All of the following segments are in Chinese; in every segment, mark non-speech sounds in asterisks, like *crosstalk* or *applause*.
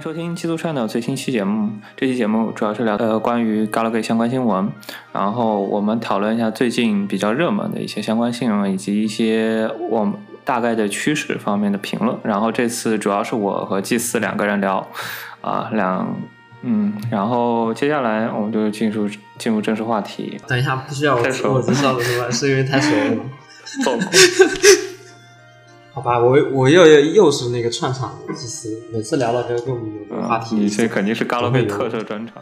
迎收听基督串的最新期节目。这期节目主要是聊呃关于 Galaxy 相关新闻，然后我们讨论一下最近比较热门的一些相关新闻，以及一些我们大概的趋势方面的评论。然后这次主要是我和祭司两个人聊，啊两嗯，然后接下来我们就进入进入正式话题。等一下，不需要我说我介绍了是吧？是因为太熟了 *laughs* *laughs* *laughs* 好吧，我我又又又是那个串场的祭司，每次聊到这个跟我们有话题，你这肯定是 Galaxy 特色专场。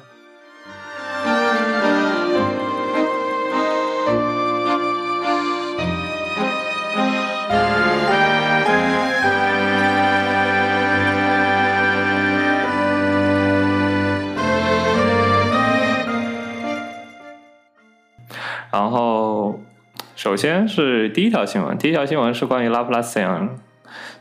先是第一条新闻，第一条新闻是关于拉普拉斯人。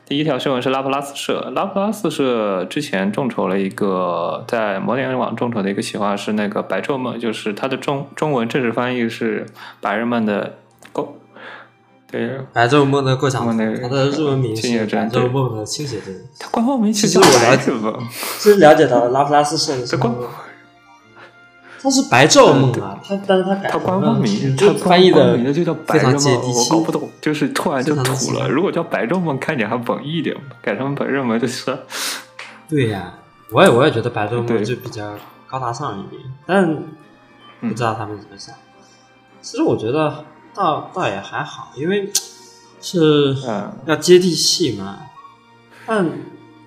第一条新闻是拉普拉斯社，拉普拉斯社之前众筹了一个在摩点网众筹的一个企划是那个白昼梦，就是它的中中文正式翻译是白日梦的构，对，白昼梦的过场梦的它的日文名是白真昼梦的清写真。它官方名其实我了解其实了解到拉普拉斯社的这官它是白昼梦啊，它但是它改它官方名，它就翻译的名字就叫白非常日梦，我搞不懂，就是突然就土了。如果叫白昼梦，看起来还文艺一点，改成白日梦就是。对呀、我也我也觉得白昼梦就比较高大上一点，但不知道他们怎么想。其实我觉得倒倒也还好，因为是嗯要接地气嘛，但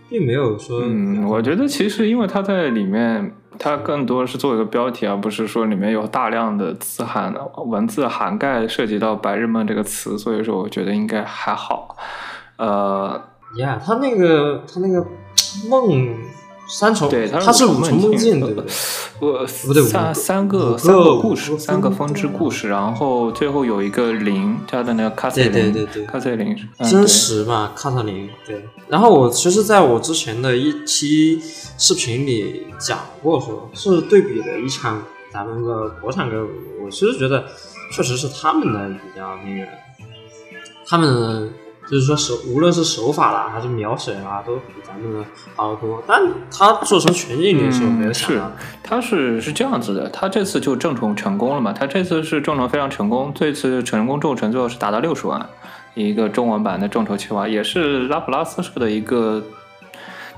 并没有说嗯，我觉得其实因为他在里面，它更多是做一个标题，而不是说里面有大量的字涵文字涵盖涉及到“白日梦”这个词，所以说我觉得应该还好。呃，呀他那个他那个梦三重，对，它他是五重梦境，*laughs* 对不对？我不对三三个三个故事，三个分分支故事，然后最后有一个零，它的那个卡塞对林，对对对卡塞林，嗯真对实嘛，卡特琳对。然后我其实在我之前的一期视频里讲过说，是对比了一场咱们的国产歌舞，我其实觉得确实是他们的比较那个，他们的就是说手无论是手法啦还是瞄准啊，都比咱们的好多。但他做成全境里是我没有想到，他是是这样子的，他这次就众筹成功了嘛？他这次是众筹非常成功，这次成功众筹最后是达到六十万，一个中文版的众筹计划，也是拉普拉斯社的一个。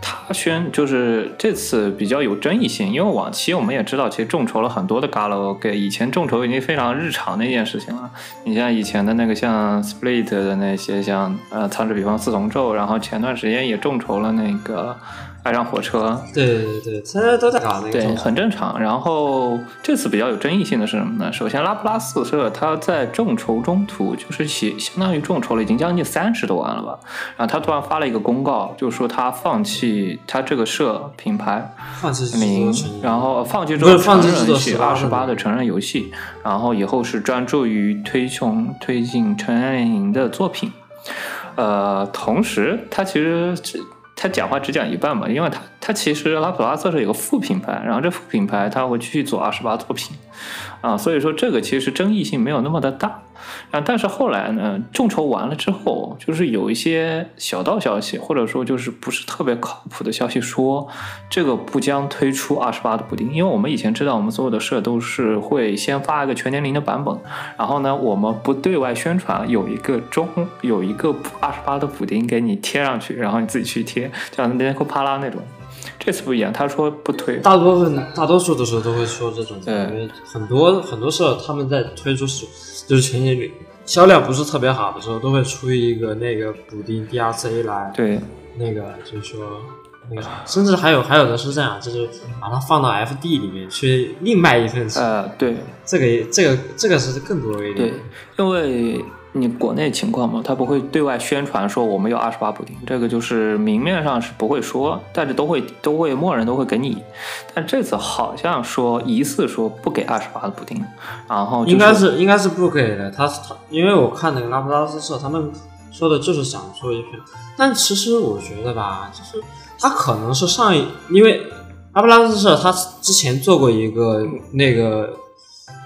他宣就是这次比较有争议性，因为往期我们也知道，其实众筹了很多的 Gala OK，以前众筹已经非常日常的一件事情了。你像以前的那个像 Split 的那些，像呃藏着比方四重奏，然后前段时间也众筹了那个爱上火车，对对对，现在都在搞那个对，很正常。然后这次比较有争议性的是什么呢？首先，拉普拉斯社他在众筹中途，就是写相当于众筹了已经将近三十多万了吧。然后他突然发了一个公告，就是说他放弃他这个社品牌放弃制名然后放弃这不是种成放弃制作人系18二十八的的成人游戏，然后以后是专注于推崇推进成人电影的作品。呃，同时他其实只他讲话只讲一半嘛，因为他他其实拉普拉斯是有个副品牌，然后这副品牌他会继续做二十八作品，啊，所以说这个其实争议性没有那么的大。啊，但是后来呢，众筹完了之后，就是有一些小道消息，或者说就是不是特别靠谱的消息说，这个不将推出二十八的补丁，因为我们以前知道，我们所有的社都是会先发一个全年龄的版本，然后呢，我们不对外宣传有一个中有一个二十八的补丁给你贴上去，然后你自己去贴，像那个帕拉那种。这次不一样，他说不推，大多分大多数的时候都会说这种，因为很多很多时候他们在推出时就是全年里销量不是特别好的时候，都会出一个那个补丁 DRC 来，对，那个就是说那个，甚至还有还有的是这样，就是把它放到 FD 里面去另卖一份钱，呃，对，这个也这个这个是更多一点对，因为你国内情况嘛，他不会对外宣传说我们有二十八补丁，这个就是明面上是不会说，但是都会都会默认都会给你。但这次好像说疑似说不给二十八的补丁，然后、应该是应该是不给的。他他，因为我看那个拉普拉斯社，他们说的就是想做一篇，但其实我觉得吧，就是他可能是上一，因为拉普拉斯社他之前做过一个那个。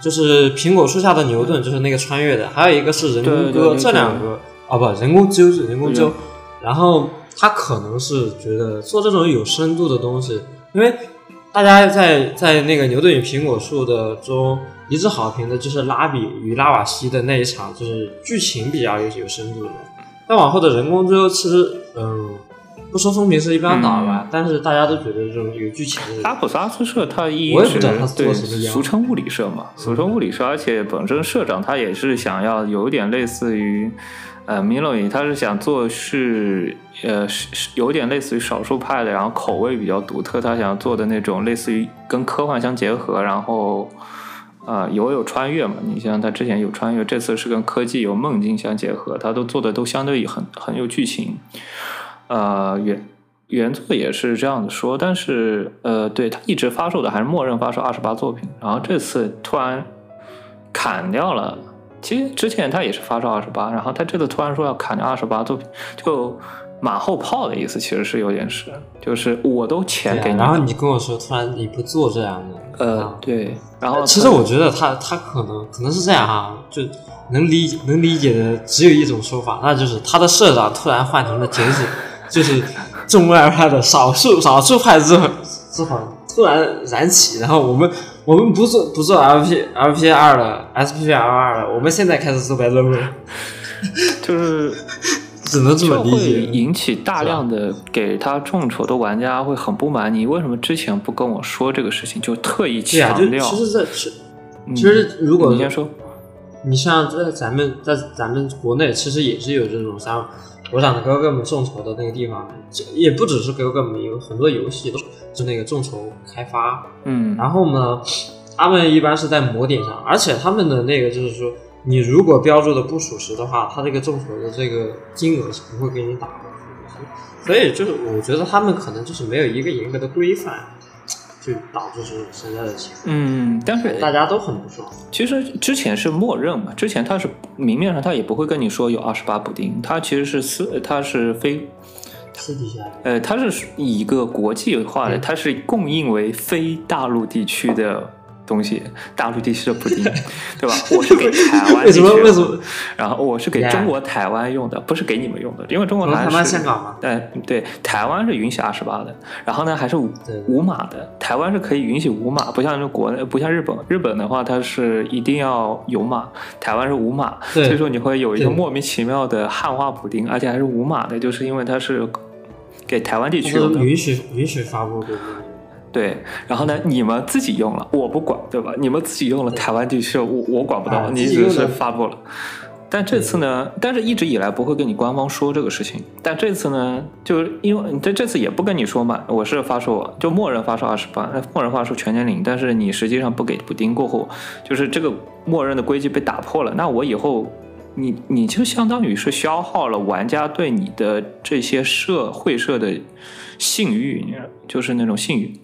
就是苹果树下的牛顿，就是那个穿越的，还有一个是人工歌，对对对这两个哦不，人工揪是人工揪，然后他可能是觉得做这种有深度的东西，因为大家在在那个牛顿与苹果树的中一致好评的就是拉比与拉瓦锡的那一场，就是剧情比较有有深度的。但往后的人工之后，其实嗯，不说风评是一般倒吧，但是大家都觉得这种有剧情的。拉普萨斯社他一我也不知道他对俗称物理社嘛，俗称物理社，而且本身社长他也是想要有点类似于。呃，米洛伊他是想做是呃是是有点类似于少数派的，然后口味比较独特，他想做的那种类似于跟科幻相结合，然后啊、有有穿越嘛？你像他之前有穿越，这次是跟科技有梦境相结合，他都做的都相对很很有剧情。呃，原原作也是这样子说，但是呃，对他一直发售的还是默认发售二十八作品，然后这次突然砍掉了。其实之前他也是发售二十八，然后他这次突然说要砍掉二十八作品，就马后炮的意思，其实是有点是，就是我都钱给你然后你跟我说，突然你不做这样的，呃啊对，然后其实我觉得他他可能可能是这样哈，就能理解能理解的只有一种说法，那就是他的社长突然换成了简史，就是中外派的少数 *laughs* 少数派之后之后突然燃起，然后我们我们不做不做 LP LP 二了 SPP L 二了，我们现在开始做白论文，*laughs* 就是只能这么理解。引起大量的给他众筹的玩家会很不满，你为什么之前不跟我说这个事情，就特意强调？其实这其嗯其实如果你先说，你像在咱们在咱们国内，其实也是有这种像我讲的哥哥们众筹的那个地方，这也不只是哥哥们，有很多游戏都是那个众筹开发。嗯，然后呢，他们一般是在模点上，而且他们的那个就是说，你如果标注的不属实的话，他这个众筹的这个金额是不会给你打的。所以就是我觉得他们可能就是没有一个严格的规范，就导致是现在的情况，嗯，但是大家都很不爽。其实之前是默认嘛，之前他是明面上他也不会跟你说有二十八补丁，他其实是私，他是非，私底下呃，他是以一个国际化的，嗯它是供应为非大陆地区的东西，大陆地区的补丁，*laughs* 对吧？我是给台湾为地区用的，什么为什么？然后我是给中国台湾用的，不是给你们用的，因为中国台台湾、是香港嘛，对对，台湾是允许二十八的，然后呢还是无对。无码的，台湾是可以允许无码，不像是国内，不像日本，日本的话它是一定要有码，台湾是无码，所以说你会有一个莫名其妙的汉化补丁，而且还是无码的，就是因为它是给台湾地区的，允许允许发布。对，然后呢你们自己用了，我不管，对吧？你们自己用了台湾地区，我我管不到，啊你只是发布了。但这次呢，但是一直以来不会跟你官方说这个事情。但这次呢，就是因为这这次也不跟你说嘛，我是发售就默认发售二十八，默认发售全年龄，但是你实际上不给补丁过后，就是这个默认的规矩被打破了。那我以后你你就相当于是消耗了玩家对你的这些社会社的信誉，就是那种信誉。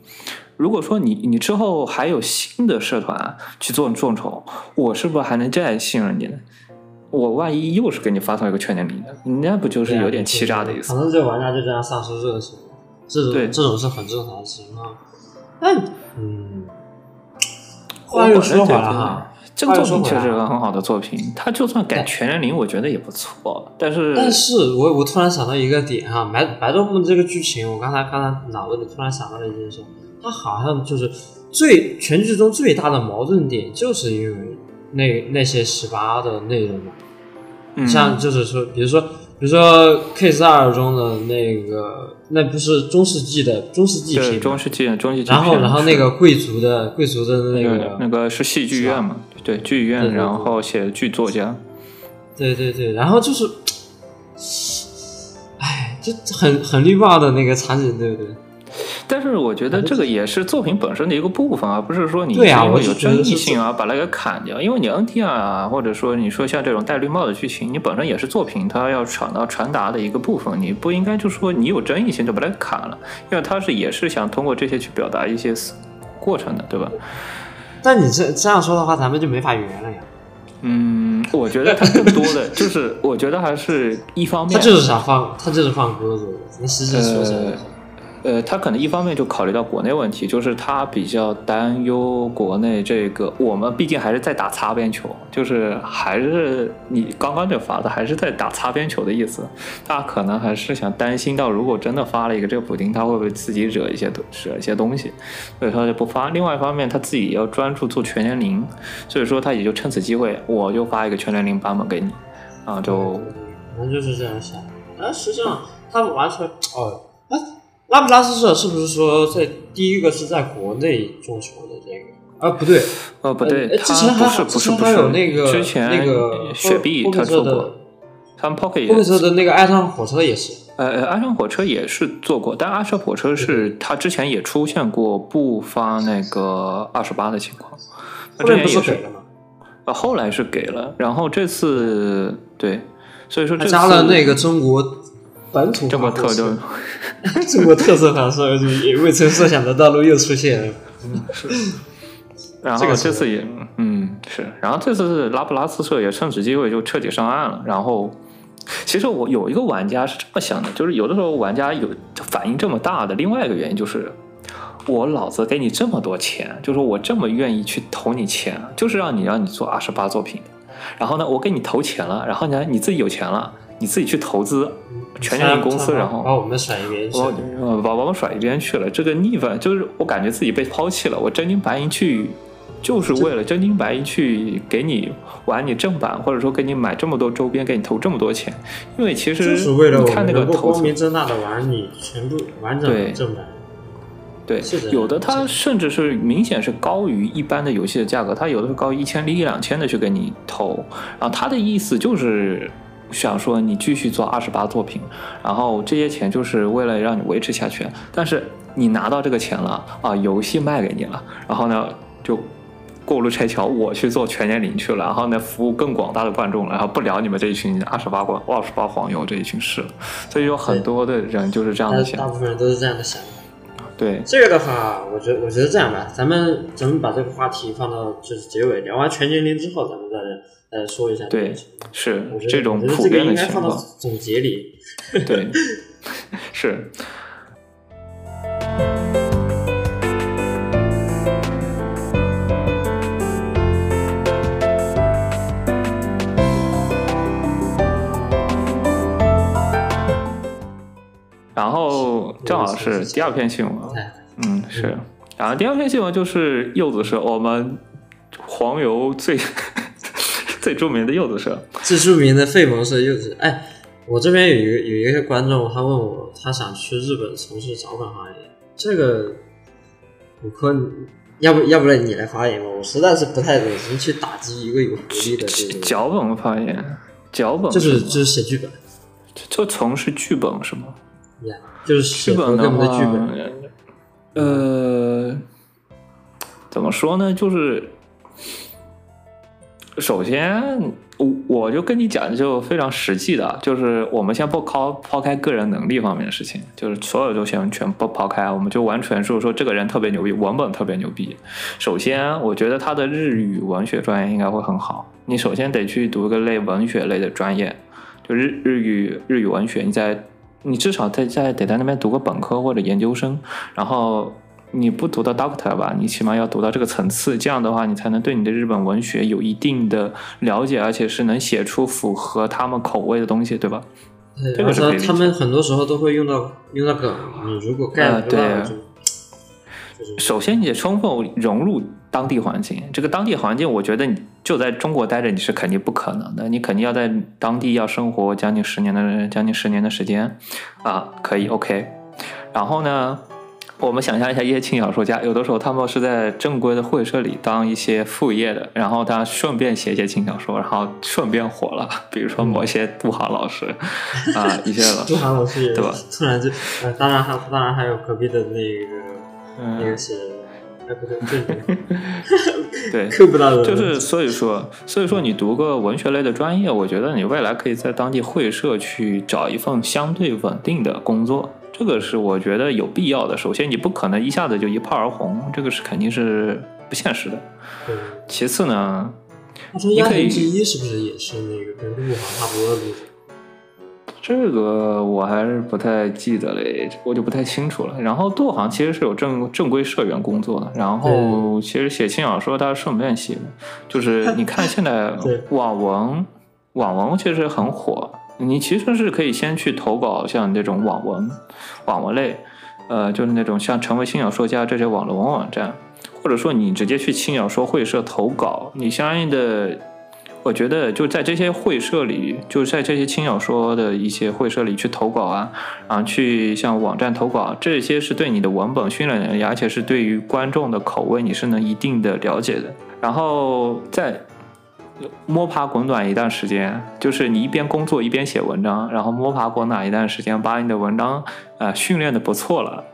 如果说你你之后还有新的社团去做众筹，我是不是还能再信任你呢？我万一又是给你发送一个全年龄的，那不就是有点欺诈的意思可？能这玩家就这样丧失热情，这对种这种是很正常的情况。但嗯，我话又说回来哈，这个作品确实是个很好的作品，它就算改全年龄，我觉得也不错。但是，但是我我突然想到一个点哈，白白昼梦这个剧情，我刚才刚才脑子里突然想到了一件事，它好像就是最全剧中最大的矛盾点，就是因为那那些十八的内容嘛。嗯，像就是说，比如说，比如说 Case 二中的那个，那不是中世纪的中世纪对片，中世纪中世纪然后然后那个贵族的贵族的那那个个那个是戏剧院嘛？对，剧院，对对对然后写剧作家。对对对，然后就是，哎，就很很绿帽的那个场景，对不对？但是我觉得这个也是作品本身的一个部分，啊不是说你因为有争议性啊把它给砍掉。因为你 NTR 啊，或者说你说像这种戴绿帽的剧情，你本身也是作品它要传到传达的一个部分，你不应该就说你有争议性就把它砍了，因为它是也是想通过这些去表达一些过程的，对吧？但你这这样说的话，咱们就没法圆了呀。嗯，我觉得他更多的 *laughs* 就是，我觉得还是一方面，他就是想放，他就是放鸽子，你实际说起来呃，呃，他可能一方面就考虑到国内问题，就是他比较担忧国内这个，我们毕竟还是在打擦边球，就是还是你刚刚这发的还是在打擦边球的意思，他可能还是想担心到，如果真的发了一个这个补丁，他会不会自己惹一些惹一些东西，所以他就不发。另外一方面，他自己要专注做全年龄，所以说他也就趁此机会，我就发一个全年龄版本给你，啊，就可能就是这样想。但实际上他完全哦，拉普拉斯社是不是说在第一个是在国内做球的这个？啊，不对，哦不对，之前还不是不是有那个之前那个雪碧他做过，他们 Pocket 也是的那个爱上火车也是，呃呃，爱上火车也是做过，但爱上火车是他之前也出现过不发那个二十八的情况，后面不是给了吗？呃，后来是给了，然后这次对，所以说加了那个中国。本土这么特色，中国 *laughs* 特色方式，也未曾设想的道路又出现了。是，然后这次也，嗯，是，然后这次是拉普拉斯社也趁此机会就彻底上岸了。然后，其实我有一个玩家是这么想的，就是有的时候玩家有反应这么大的另外一个原因就是，我老子给你这么多钱，就是我这么愿意去投你钱，就是让你让你做二十八作品。然后呢，我给你投钱了，然后呢，你自己有钱了。你自己去投资全年龄公司，然后把我们甩一边去，把把我们甩一边去了。这个逆反就是我感觉自己被抛弃了。我真金白银去，就是为了真金白银去给你玩你正版，或者说给你买这么多周边，给你投这么多钱。因为其实就是为了你看那个投光明正大的玩你全部完整的正版。对，有的它甚至是明显是高于一般的游戏的价格，它有的是高于一千一两千的去给你投。然后他的意思就是。想说你继续做二十八作品，然后这些钱就是为了让你维持下去。但是你拿到这个钱了啊，游戏卖给你了，然后呢就过路拆桥，我去做全年龄去了，然后呢服务更广大的观众了，然后不聊你们这一群二十八关二十八黄油这一群事了。所以有很多的人就是这样的想，大部分人都是这样的想。对这个的话，我觉我觉得这样吧，咱们咱们把这个话题放到就是结尾，聊完全年龄之后，咱们再。呃，说一下对，是这种普遍的情况。总结里，*laughs* 对，是。然后正好是第二篇新闻，嗯，是。然后第二篇新闻就是柚子是我们黄油最。*laughs* 最著名的柚子社，最著名的费蒙社柚子。哎，我这边有一个有一个观众，他问我，他想去日本从事脚本行业。这个，我可要不要不然你来发言吧？我实在是不太忍心去打击一个有活力的这个脚本发言。脚本就是就是写剧本，就从事剧本是吗？呀，就是剧本的剧本。呃，怎么说呢？就是。首先，我我就跟你讲，就非常实际的，就是我们先不抛抛开个人能力方面的事情，就是所有都先全部抛开，我们就完全就是说这个人特别牛逼，文本特别牛逼。首先，我觉得他的日语文学专业应该会很好。你首先得去读个类文学类的专业，就日日语日语文学，你在你至少在在得在那边读个本科或者研究生，然后。你不读到 Doctor 吧，你起码要读到这个层次，这样的话你才能对你的日本文学有一定的了解，而且是能写出符合他们口味的东西，对吧？这个是可以他们很多时候都会用到用到梗，你如果 get 不到就。首先，你得充分融入当地环境。这个当地环境，我觉得你就在中国待着，你是肯定不可能的。你肯定要在当地要生活将近十年的将近十年的时间啊，可以 OK。然后呢？我们想象一下，一些轻小说家，有的时候他们是在正规的会社里当一些副业的，然后他顺便写一些轻小说，然后顺便火了。比如说某些杜航老师啊，一些杜航老师也对吧？突然就，呃，当然还当然还有隔壁的那个那个写，哎不对，*laughs* 不到的，就是所以说，所以说你读个文学类的专业，我觉得你未来可以在当地会社去找一份相对稳定的工作。这个是我觉得有必要的。首先，你不可能一下子就一炮而红，这个是肯定是不现实的。其次呢，他说亚之一是不是也是那个跟陆航差不多的路这个我还是不太记得嘞，我就不太清楚了。然后杜航其实是有正正规社员工作的，然后其实写轻小说他是顺便写的，就是你看现在对网文，网文其实很火，你其实是可以先去投稿像这种网文，网文类，呃，就是那种像成为轻小说家这些网络文网站，或者说你直接去轻小说会社投稿，你相应的。我觉得就在这些会社里，就在这些轻小说的一些会社里去投稿啊，然后去向网站投稿，这些是对你的文本训练，而且是对于观众的口味你是能一定的了解的。然后在摸爬滚打一段时间，就是你一边工作一边写文章，然后摸爬滚打一段时间，把你的文章呃训练的不错了。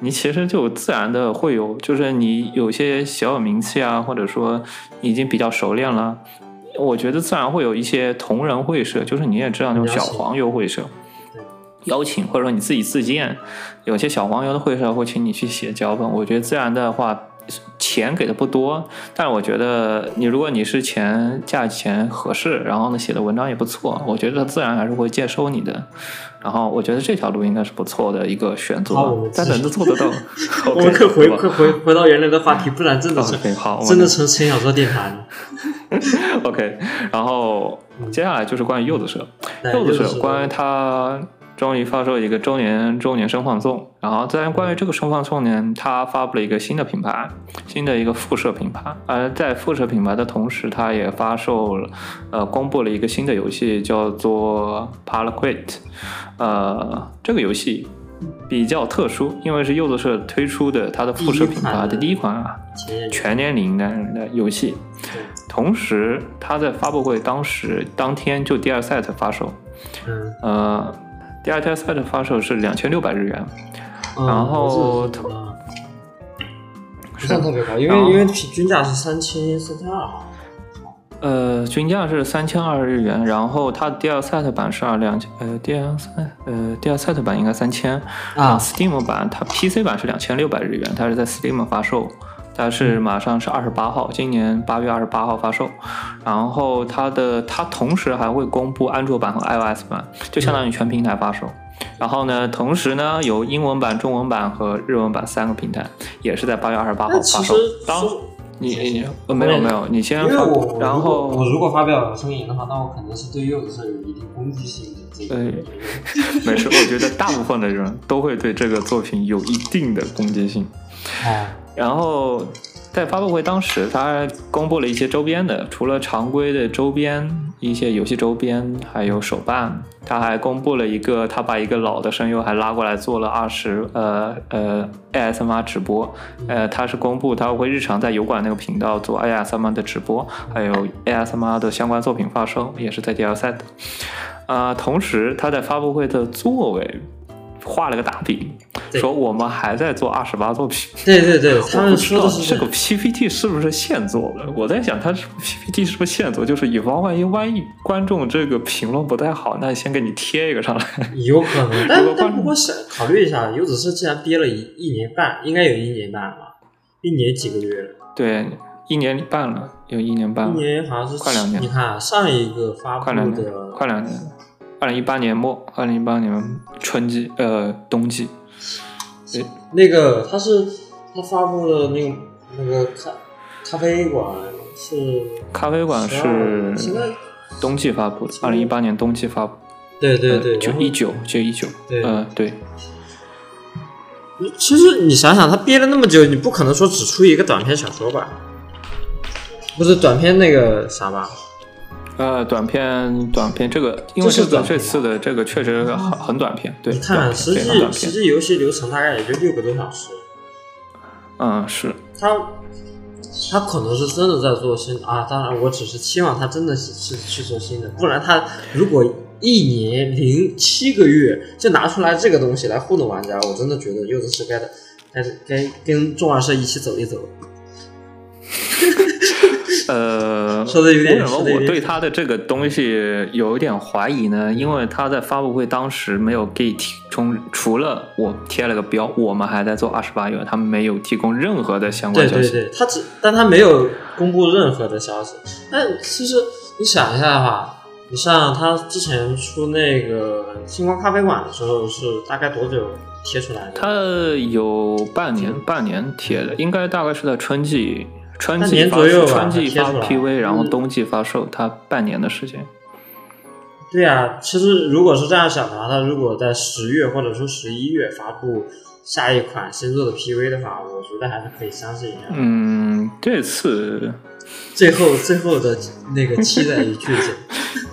你其实就自然的会有，就是你有些小有名气啊，或者说已经比较熟练了，我觉得自然会有一些同人会社，就是你也知道那种小黄油会社，邀请或者说你自己自荐，有些小黄油的会社会请你去写脚本。我觉得自然的话，钱给的不多，但是我觉得你如果你是钱价钱合适，然后呢写的文章也不错，我觉得他自然还是会接收你的。然后我觉得这条路应该是不错的一个选择但能做得到。*laughs* 我们可回快回回到原来的话题，不然真的是好，真的成轻小说电台了。*laughs* OK，然后接下来就是关于柚子社，柚子社关于它终于发售一个周年周年生放送，然后在关于这个生放送呢，它发布了一个新的品牌，新的一个副社品牌，而在副社品牌的同时，它也发售了呃公布了一个新的游戏，叫做 Paraquet，呃，这个游戏。比较特殊，因为是柚子社推出的它的副社品牌的第一款啊，全年龄的的游戏。同时，它在发布会当时当天就第二 set 发售，嗯，呃，第二天 set 发售是两千六百日元，嗯然后不算特别高，因为因为平均价是三千三千二，呃，均价是三千二日元，然后它第二 set 版是二两千，呃，第二 set 呃第二 set 版应该三千。啊。Steam 版它 PC 版是两千六百日元，它是在 Steam 发售。它是马上是二十八号，今年八月二十八号发售，然后它的它同时还会公布安卓版和 iOS 版，就相当于全平台发售。然后呢，同时呢有英文版、中文版和日文版三个平台，也是在八月二十八号发售。当你没有没有，你先发然后我如果发表声言的话，那我肯定是对柚子是有一定攻击性的。这个呃 *laughs* 没事，我觉得大部分的人都会对这个作品有一定的攻击性。哦，*laughs* 然后在发布会当时，他公布了一些周边的，除了常规的周边，一些游戏周边，还有手办，他还公布了一个，他把一个老的声优还拉过来做了二十呃呃 ASMR 直播，呃，他是公布他会日常在油管那个频道做 ASMR 的直播，还有 ASMR 的相关作品发售，也是在第二赛的。啊、同时他在发布会的座位画了个大饼，说我们还在做二十八作品。对对对，他们说的是这个 PPT 是不是现做的？我在想，他是 PPT 是不是现做？就是以防万一，万一观众这个评论不太好，那先给你贴一个上来。有可能，*laughs* 但但不过想考虑一下，游子社既然憋了一一年半，应该有一年半了吧？一年几个月了？对，一年半了，有一年半一，年好像是快两年你看啊上一个发布快两年，快两年。二零一八年末，二零一八年春季，呃，冬季，那个，他是他发布的那个那个咖咖啡馆是咖啡馆是现在冬季发布的，二零一八年冬季发布，对对对，然后九一九，就一九，嗯，对，其实你想想，他憋了那么久，你不可能说只出一个短篇小说吧？不是短篇那个啥吧？呃，短片，短片，这个因为这是这个这次的这个确实很很短片，对，你看实际实际游戏流程大概也就六个多小时，嗯，是，他他可能是真的在做新啊。当然，我只是期望他真的是是去做新的，不然他如果一年零七个月就拿出来这个东西来糊弄玩家，我真的觉得柚子是该的，该该跟众二社一起走一走。呃，*laughs* 说的有点为什么我对他的这个东西有一点怀疑呢？因为他在发布会当时没有给提供，除了我贴了个标，我们还在做二十八元，他们没有提供任何的相关消息。对对对，他只但他没有公布任何的消息。但其实你想一下哈，你像他之前出那个星光咖啡馆的时候，是大概多久贴出来的？他有半年，半年贴的，应该大概是在春季，春半季发年左右吧春季发 PV，然后嗯冬季发售，它半年的时间。对啊，其实如果是这样想的话，它如果在十月或者说十一月发布下一款新作的 PV 的话，我觉得还是可以相信一下。嗯，这次最后最后的那个期待与剧情。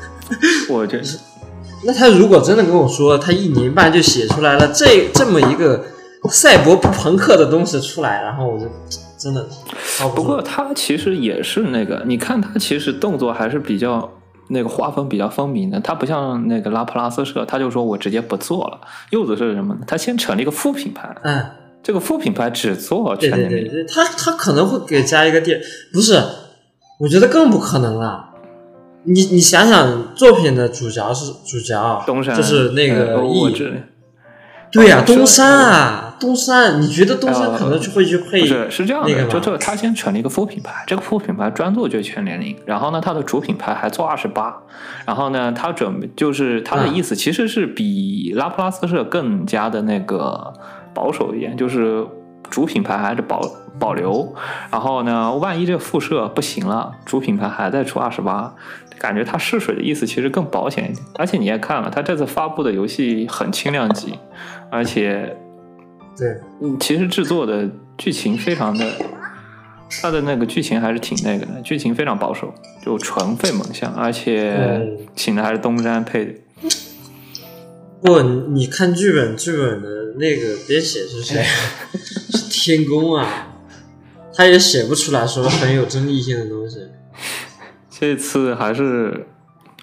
*laughs* 我觉得 *laughs* 那他如果真的跟我说，他一年半就写出来了这这么一个赛博朋克的东西出来，然后我就真的操不不过他其实也是那个，你看他其实动作还是比较那个画风比较分明的，他不像那个拉普拉斯社，他就说我直接不做了。柚子是什么呢？他先成立一个副品牌，嗯，这个副品牌只做对全年龄。对对对，他他可能会给加一个店，不是，我觉得更不可能了。你你想想，作品的主角是主角，东山就是那个呃我翼，知对呀、哦东山啊，东山，你觉得东山呃可能就会去配不是是这样的，那个就这他先成立一个副品牌，这个副品牌专做就全年龄，然后呢，它的主品牌还做二十八，然后呢，他准备就是他的嗯意思其实是比拉普拉斯社更加的那个保守一点，就是主品牌还是保保留，然后呢，万一这个副社不行了，主品牌还在出二十八。感觉他试水的意思其实更保险一点，而且你也看了，他这次发布的游戏很轻量级，而且对，嗯，其实制作的剧情非常的，它的那个剧情还是挺那个的，剧情非常保守，就纯费猛像，而且嗯请的还是东山配的。不，你你看剧本，剧本的那个编写是谁？*laughs* 是天宫啊，他也写不出来说很有争议性的东西。*laughs* 这次还是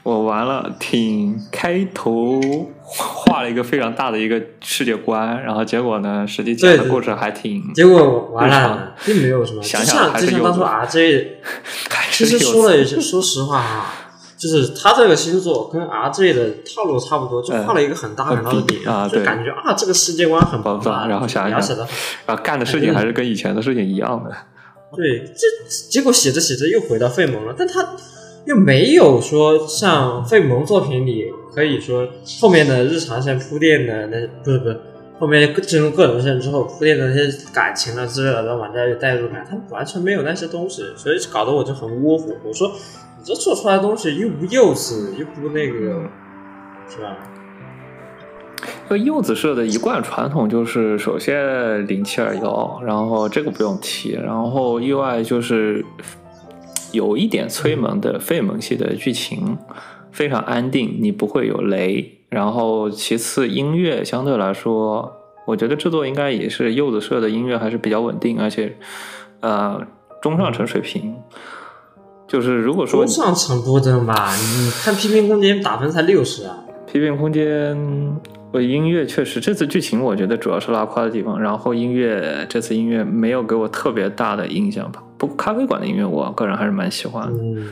我完了，挺开头画了一个非常大的一个世界观，然后结果呢，实际讲的故事还挺，结果完了，并没有什么。想就想还是有像就像当初 RJ，*laughs* 还其实说了说实话啊，就是他这个星座跟 RJ 的套路差不多，就画了一个很大很大的饼嗯啊就感觉啊，这个世界观很爆炸大，然后想一想的很然后干的事情还是跟以前的事情一样的。对，这结果写着写着又回到费蒙了，但他又没有说像费蒙作品里可以说后面的日常线铺垫的那不是不是后面进入个人线之后铺垫的那些感情啊之类的，让玩家有代入感，他完全没有那些东西，所以搞得我就很窝火。我说你这做出来的东西又不幼稚，又不那个，是吧？这个柚子社的一贯传统就是，首先零七二幺，然后这个不用提，然后意外就是有一点催萌的费萌系的剧情，非常安定，你不会有雷。然后其次音乐相对来说，我觉得制作应该也是柚子社的音乐还是比较稳定，而且呃中上层水平。就是如果说中上层不等吧？你看《批评空间》打分才六十啊！批评空间，呃，音乐确实这次剧情我觉得主要是拉胯的地方，然后音乐这次音乐没有给我特别大的印象吧。不过咖啡馆的音乐我个人还是蛮喜欢的，嗯。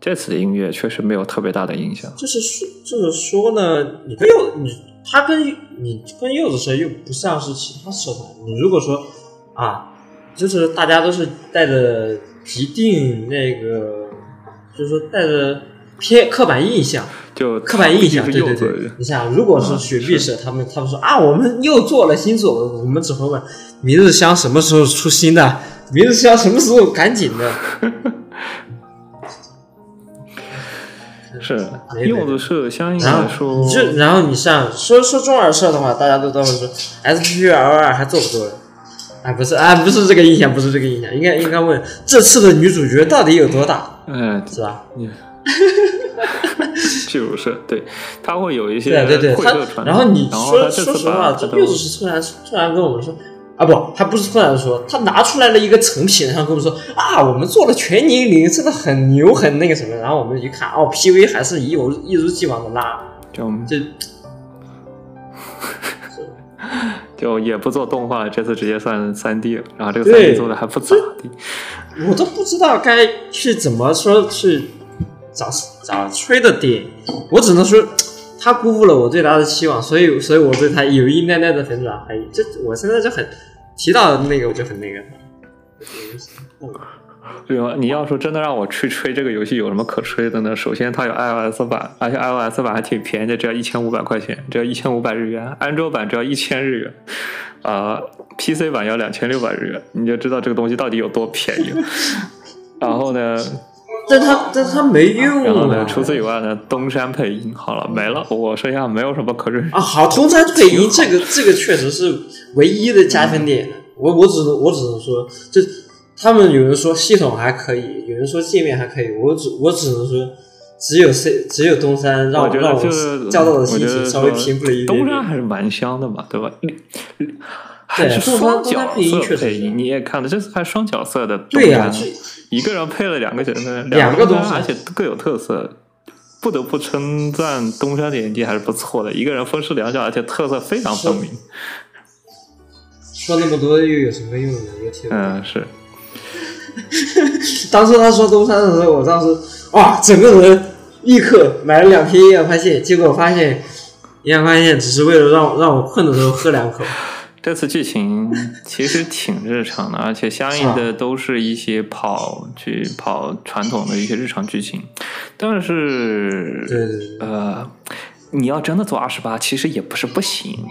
这次的音乐确实没有特别大的印象。就是说，就是说呢，你跟柚你他跟你跟柚子社又不像是其他社团。你如果说啊，就是大家都是带着一定那个，就是说带着偏刻板印象，就刻板印象，对对对。你想，如果是雪碧社，他们他们说啊，我们又做了新作，我们只会问明日香什么时候出新的，明日香什么时候赶紧的。*laughs* 是没柚子社相应然后来说你，就然后你像说说中二社的话，大家都都会说 S P L 二还做不做了？哎，不是，哎，不是这个印象，不是这个印象，应该应该问这次的女主角到底有多大，嗯，是吧？就 *laughs* 是对，他会有一些对对对，然后你说说实话，他都这柚子是突然突然跟我们说啊，不，他不是突然说，他拿出来了一个成品，然后跟我们说啊，我们做了全年龄，真的很牛，很那个什么，然后我们一看，哦，P V 还是一如一如既往的拉，就就 *laughs* 就也不做动画，这次直接算三 D 了，然后这个三 D 做的还不咋地。我都不知道该去怎么说去咋咋吹的点，我只能说他辜负了我对他的期望，所以所以我对他有一奈奈的粉转黑。这我现在就很提到那个我就很那个。对吧？你要说真的让我去吹这个游戏有什么可吹的呢？首先它有 iOS 版，而且 iOS 版还挺便宜的，只要一千五百块钱，只要一千五百日元；安卓版只要一千日元，啊、p c 版要两千六百日元，你就知道这个东西到底有多便宜了。*laughs* 然后呢，但他但他没用然后呢，啊。除此以外呢，东山配音好了没了，我剩下没有什么可吹。啊，好，东山配音这个 *laughs* 这个确实是唯一的加分点。我我只能我只能说，就他们有人说系统还可以，有人说界面还可以，我只我只能说，只有 C 只有东山让让得就是较到的心情稍微平复了一点东山。还是蛮香的嘛，对吧？还是双角色配音，你也看了，这次还双角色的对呀、一个人配了两个角色，两个东西而且各有特色。不得不称赞东山的演技还是不错的，一个人分饰两角，而且特色非常分明。说那么多又有什么用呢？又听。嗯，是。*laughs* 当时他说东山的时候，我当时哇，整个人立刻买了两瓶营养快线，结果发现营养快线只是为了让让我困的时候喝两口。这次剧情其实挺日常的，而且相应的都是一些跑去跑传统的一些日常剧情，但是呃，你要真的做二十八，其实也不是不行。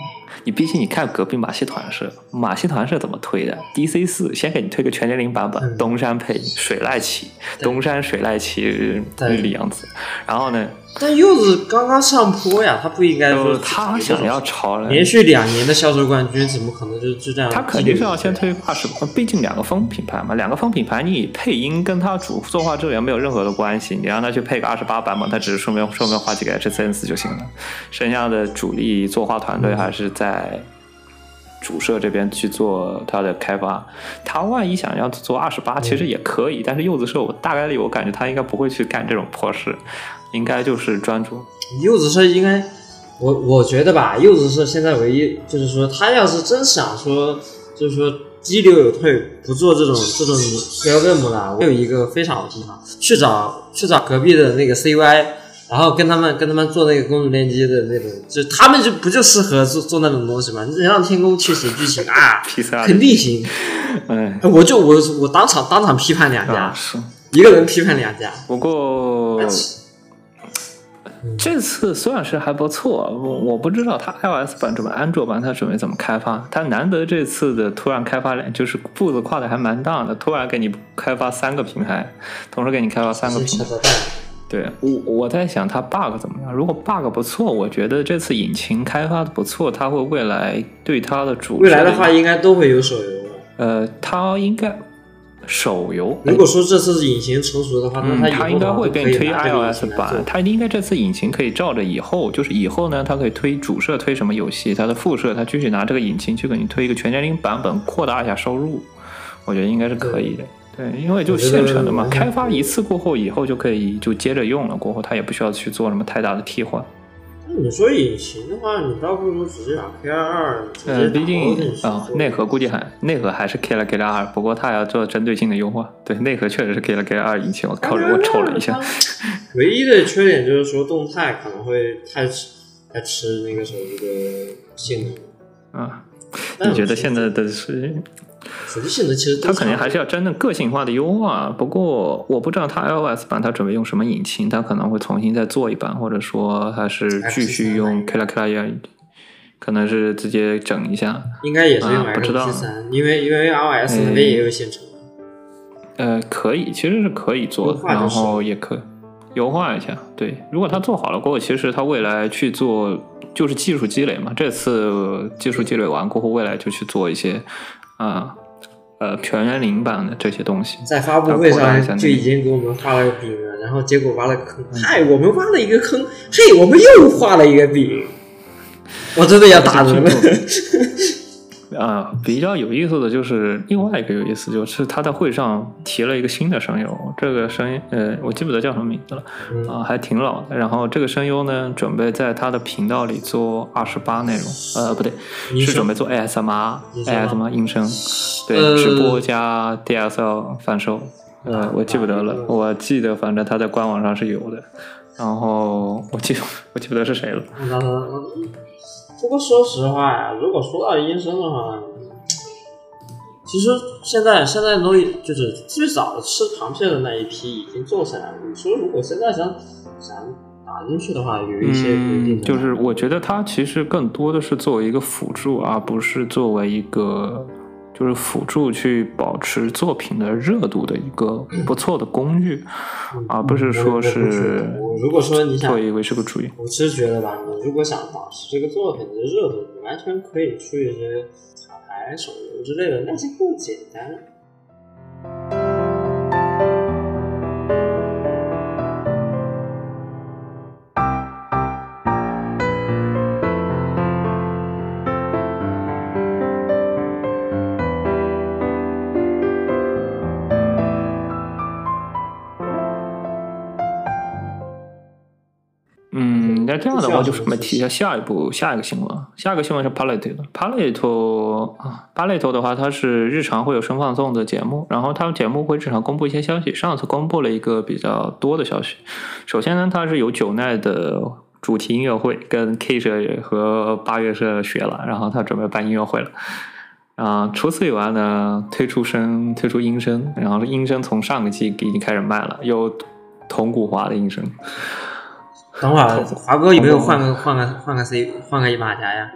你毕竟你看隔壁马戏团是马戏团是怎么推的？DC 四先给你推个全年龄版本，嗯。东山配水濑奇，东山水濑奇日里洋子，然后呢，但柚子刚刚上坡呀，他不应该说呃，他想要超人，连续两年的销售冠军，怎么可能就就这样？他肯定是要先推二十，毕竟两个风品牌嘛，两个风品牌你配音跟他主作画质量没有任何的关系，你让他去配个二十八版本，他只是顺便顺便画几个 HCN 就行了，剩下的主力作画团队还是在主社这边去做他的开发。他万一想要做二十八，其实也可以，但是柚子社我大概率我感觉他应该不会去干这种破事，应该就是专注。柚子社应该，我我觉得吧，柚子社现在唯一就是说，他要是真想说，就是说激流有退，不做这种这种标任务了，我有一个非常好的地方，去找去找隔壁的那个 CY。然后跟他们跟他们做那个公主链接的那种，就他们就不就适合做做那种东西嘛？你让天宫去写剧情啊，*laughs* 肯定行。哎，我就我我当场当场批判两家，啊是。一个人批判两家。不过嗯这次虽然是还不错，我我不知道它 iOS 版准备安卓版它准备怎么开发。它难得这次的突然开发量就是步子跨的还蛮大的，突然给你开发三个平台，同时给你开发三个平台。对我我在想它 bug 怎么样？如果 bug 不错，我觉得这次引擎开发的不错，它会未来对它的主未来的话应该都会有手游的。呃，它应该手游。如果说这次引擎成熟的话，那嗯，它应该会给你推 iOS 版，它应该这次引擎可以照着以后，就是以后呢，它可以推主摄推什么游戏，它的副摄它继续拿这个引擎去给你推一个全年龄版本，扩大一下收入，我觉得应该是可以的。对，因为就现成的嘛，开发一次过后，以后就可以就接着用了，过后它也不需要去做什么太大的替换。你说引擎的话，你倒不如直接打 K 二二呃，毕竟啊啊、内核估计还内核还是 K 了 K 了二，不过它要做针对性的优化。对，内核确实是 K 了 K 了二引擎，我考虑，我瞅了一下，*laughs* 唯一的缺点就是说动态可能会太吃太吃那个手机的性能。啊，你觉得现在的是？手机性能其实它肯定还是要真正个性化的优化。不过我不知道它 iOS 版它准备用什么引擎，它可能会重新再做一版，或者说它是继续用 Kla Kla，，可能是直接整一下。应该也是用啊不知道 XP 三，因为因为 iOS 那边也有现成的。呃，可以，其实是可以做的，然后也可以优化一下。对，如果它做好了过后，其实它未来去做就是技术积累嘛。这次技术积累完过后，未来就去做一些啊呃全员领版的这些东西。在发布会上就已经给我们画了个饼了，然后结果挖了个坑，嗨，我们挖了一个坑，嘿，我们又画了一个饼，*laughs* 我真的要打人了。*laughs* 啊，比较有意思的就是另外一个有意思，就是他在会上提了一个新的声优，这个声呃，我记不得叫什么名字了，嗯啊，还挺老的。然后这个声优呢，准备在他的频道里做二十八内容，呃，不对，是准备做 ASMR 你说吗 ASMR 音声，对，呃直播加 DSL 贩售，呃，我记不得了，嗯我记得反正他在官网上是有的。然后我记 *laughs* 我记不得是谁了，不过说实话呀，如果说到医生的话，其实现在现在都就是最早的吃螃蟹的那一批已经做起来了。你说如果现在想想打进去的话，有一些一定嗯，就是我觉得它其实更多的是作为一个辅助，而不是作为一个就是辅助去保持作品的热度的一个不错的工具，而不是说是我如果说你想作为是个主意。我其实觉得吧，你如果想保持这个作品的热度，你完全可以出一些卡牌、手游之类的，那些更简单。这样的话就是我们提一下下一步下一个新闻，下一个新闻是 Palette 的 Palette 啊，Palette 的话，它是日常会有声放送的节目，然后他们节目会日常公布一些消息。上次公布了一个比较多的消息，首先呢，它是有九奈的主题音乐会，跟 K 社和八月社学了，然后他准备办音乐会了。啊，除此以外呢，推出声推出音声，然后音声从上个季已经开始卖了，有铜鼓华的音声。等会儿，华哥有没有换个换个换个 C 换个马甲呀？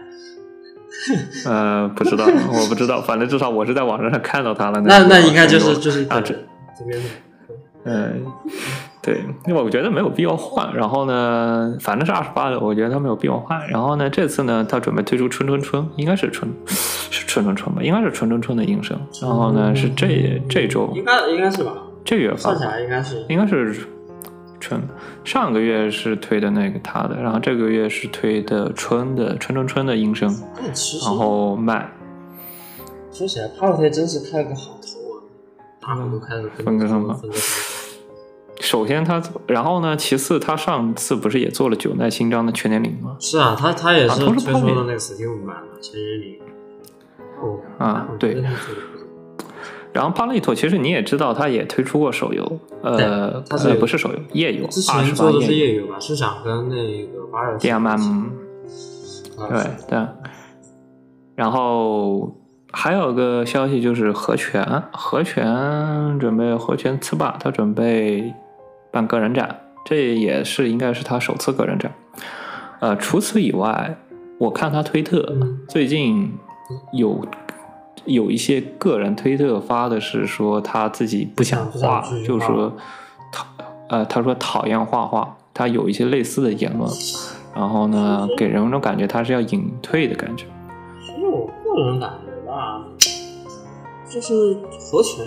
*laughs* 呃，不知道，我不知道，反正至少我是在网上看到他了。那那应该就是就是啊，这这边的。嗯，对，因为我觉得没有必要换。然后呢，反正是二十八的，我觉得他没有必要换。然后呢，这次呢，他准备推出春春春，应该是春是春春春吧，应该是春春春的音声。然后呢，是这这周应该应该是吧？这月算起来应该是应该是春。上个月是推的那个他的，然后这个月是推的春的春春春的音声，然后卖。说起来 p a r t 真是开了个好头啊，大伙都开了分割上吧。首先他，然后呢，其次他上次不是也做了九奈新章的全年龄吗？是啊，他他也是推出了那个 Steam 版的全年龄。哦啊，对。然后帕利托其实你也知道，他也推出过手游，呃，他是不是手游，页游，之前做的是页游吧？是想跟那个巴尔 DMM，对对。然后还有个消息就是和泉，和泉准备和泉次霸，他准备办个人展，这也是应该是他首次个人展。呃，除此以外，我看他推特、嗯、最近有。有一些个人推特发的是说他自己不想画，就是说讨呃他说讨厌画画，他有一些类似的言论，*laughs* 然后呢给人一种感觉他是要隐退的感觉。其实我个人感觉吧，就是和泉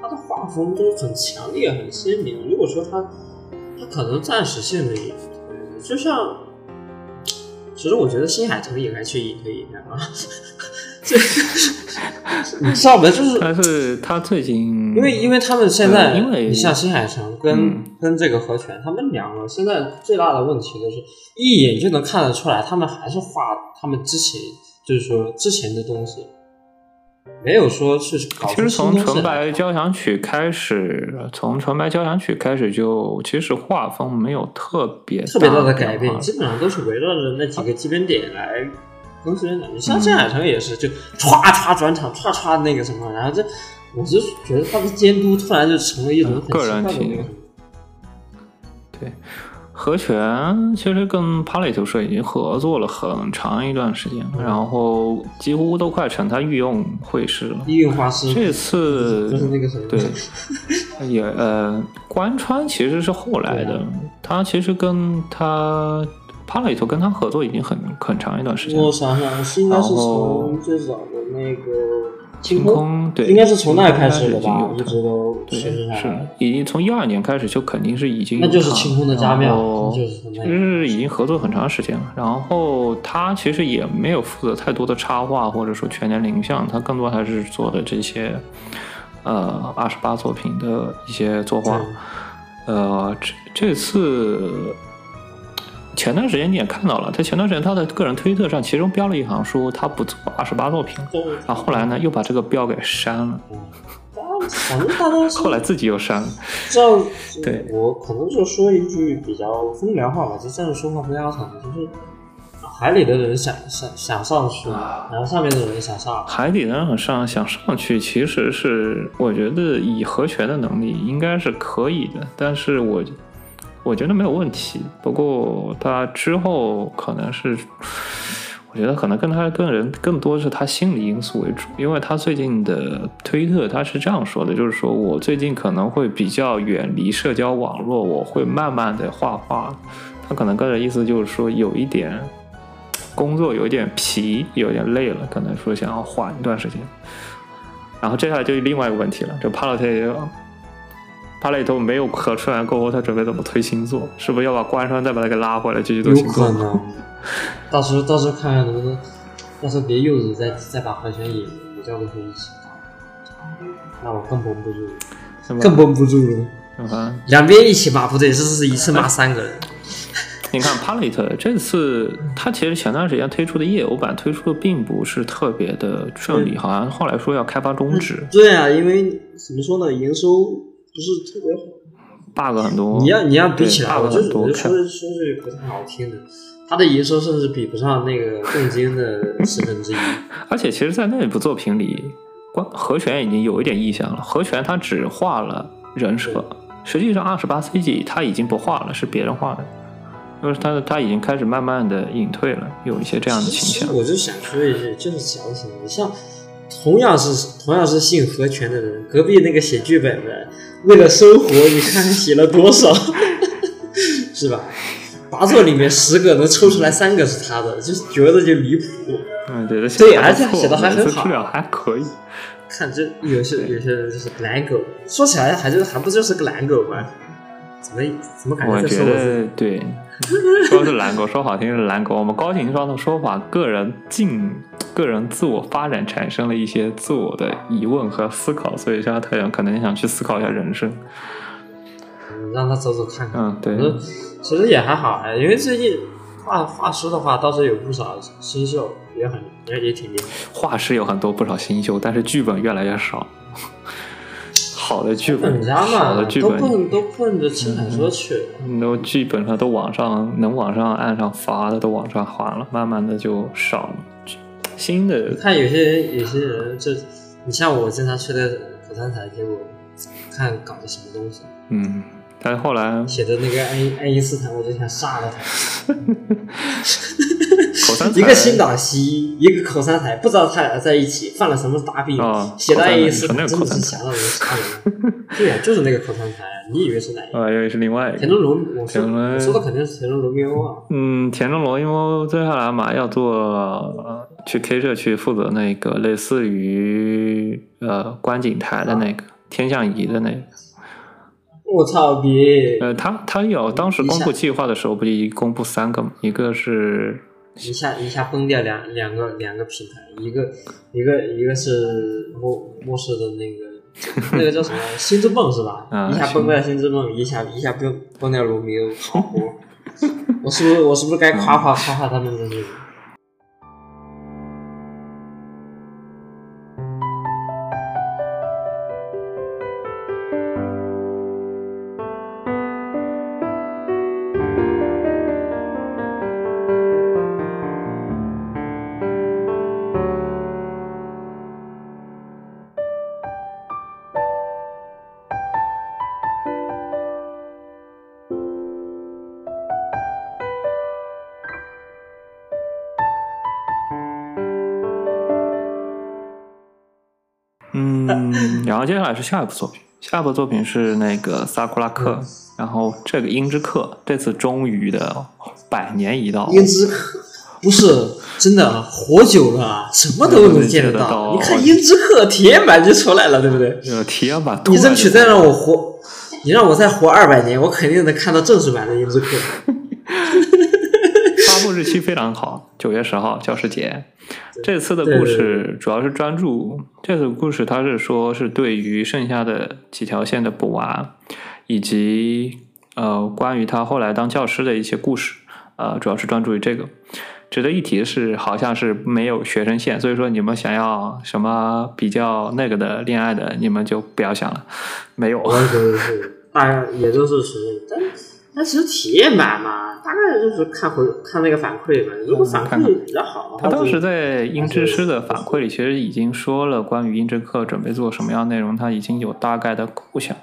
他的画风都很强烈、很鲜明。如果说他他可能暂时性的隐退，就像其实我觉得新海诚也该去隐退一下啊。这你知道吗？就是，但是他最近，因为因为他们现在，因为你像新海诚跟、嗯、跟这个和泉，他们两个现在最大的问题就是，一眼就能看得出来，他们还是画他们之前就是说之前的东西，没有说是搞其实从《纯白交响曲》开始，从《纯白交响曲》开始就，其实画风没有特别特别大的改变，基本上都是围绕着那几个基本点来。更新的，你像郑海成也是，就歘歘转场，歘歘那个什么，然后这，我就觉得他的监督突然就成了一种个人体验。对，和泉其实跟 Palette 社已经合作了很长一段时间，嗯、然后几乎都快成他御用会师了。御用画师。这次就是那个什么，对，*laughs* 也呃，关川其实是后来的，他其实跟他。帕雷托跟他合作已经很很长一段时间了。我想想，是应该是从最早的那个清空，对，应该是从那开始的吧，一直都对是，已经从一二年开始就肯定是已经那就是晴空的加庙，其实已经合作很长时间了。然后他其实也没有负责太多的插画或者说全年龄像，他更多还是做的这些呃二十八作品的一些作画。呃，这这次。前段时间你也看到了，他前段时间他的个人推特上，其中标了一行说他不做二十八作品，然后后来呢又把这个标给删了。反正大家后来自己又删了。这样，对我可能就说一句比较风凉话吧，就这样说话不腰疼，就是海里的人想想想上去，然后上面的人想上。海底的人上想上去，其实是我觉得以和泉的能力应该是可以的，但是我我觉得没有问题。不过他之后可能是，我觉得可能跟他跟人更多是他心理因素为主，因为他最近的推特他是这样说的，就是说我最近可能会比较远离社交网络，我会慢慢的画画。他可能个人意思就是说有一点。工作有点疲，有点累了，可能说想要缓一段时间。然后接下来就另外一个问题了，就帕帕雷托没有合出来过后，他准备怎么推星座？是不是要把关山再把他给拉回来继续做星座？有可能，到时候到时候看看能不能，到时候别柚子再再把和弦也也叫过去一起，那我更绷不住了，更绷不住了。嗯两边一起骂不对，这是一次骂三个人。*laughs* 你看，Palette 这次他其实前段时间推出的夜游版推出的并不是特别的顺利，好像后来说要开发终止。对啊，因为怎么说呢，营收不是特别好，bug 很多。你要你要比起来，我就我就说说句不太好听的，他的营收甚至比不上那个重金的十分之一。*laughs* 而且其实，在那部作品里，关和泉已经有一点意向了。和泉他只画了人设，实际上二十八 CG 他已经不画了，是别人画的。就是他，他已经开始慢慢的隐退了，有一些这样的倾向。我就想说一句，就是矫情。你像同样是同样是姓何权的人，隔壁那个写剧本的，为了生活，你看写了多少，*laughs* 是吧？八座里面十个能抽出来三个是他的，就觉得就离谱。嗯，对的，对，而且写的还很好，质量还可以。看这有些有些人就是懒狗，说起来还就还不就是个懒狗吗？怎么怎么感觉？我觉得对。*laughs* 说是蓝狗，说好听是蓝狗。我们高情商的说法，个人进个人自我发展产生了一些自我的疑问和思考，所以像太阳可能想去思考一下人生。让他走走看看。嗯，对。其实也还好哎，因为最近画画师的话倒是有不少新秀，也很也也挺厉害。画师有很多不少新秀，但是剧本越来越少。好的剧本，好的剧本都奔都奔着青海说去了。都剧本上都往上能往上岸上发的都往上发了，慢慢的就少了。新的看有些人，有些人就你像我经常去的口三台，结果看搞的什么东西。嗯，但是后来写的那个爱因爱因斯坦，我就想杀了他。*laughs* 口三一个新岛西，一个口三台，不知道他俩在一起犯了什么大病。写的爱因斯坦真的是想让人杀人。对呀，就是那个口三台，你以为是哪一个？我以为是另外一个。田中龙，我说说的肯定是田中罗密欧啊。嗯，田中罗密欧接下来嘛要做去 K 社去负责那个类似于呃观景台的那个天象仪的那个。我操！别呃，他他有当时公布计划的时候，不就一公布三个吗？一个是一下一下崩掉两两个两个平台，一个一个一个是末末世的那个那个叫什么星之梦是吧？*laughs* 一下崩掉星之梦，一下一下崩崩掉罗密欧，好活！我是不是我是不是该夸夸夸夸他们的那个？来是下一部作品，下一部作品是那个萨库拉克，然后这个樱之客这次终于的百年一到，樱之客不是真的活久了，什么都能见得到。你看樱之客体验版就出来了，对不对？体验版，你争取再让我活，你让我再活二百年，我肯定能看到正式版的樱之客。日期非常好，九月十号教师节。这次的故事主要是专注这次故事，它是说是对于剩下的几条线的补完，以及呃关于他后来当教师的一些故事，呃主要是专注于这个。值得一提的是，好像是没有学生线，所以说你们想要什么比较那个的恋爱的，你们就不要想了，没有。大家也就是十但但其实体验版嘛，大概就是看回看那个反馈吧。如果反馈比较好的话，他当时在音之师的反馈里，其实已经说了关于音之课准备做什么样的内容，他已经有大概的构想。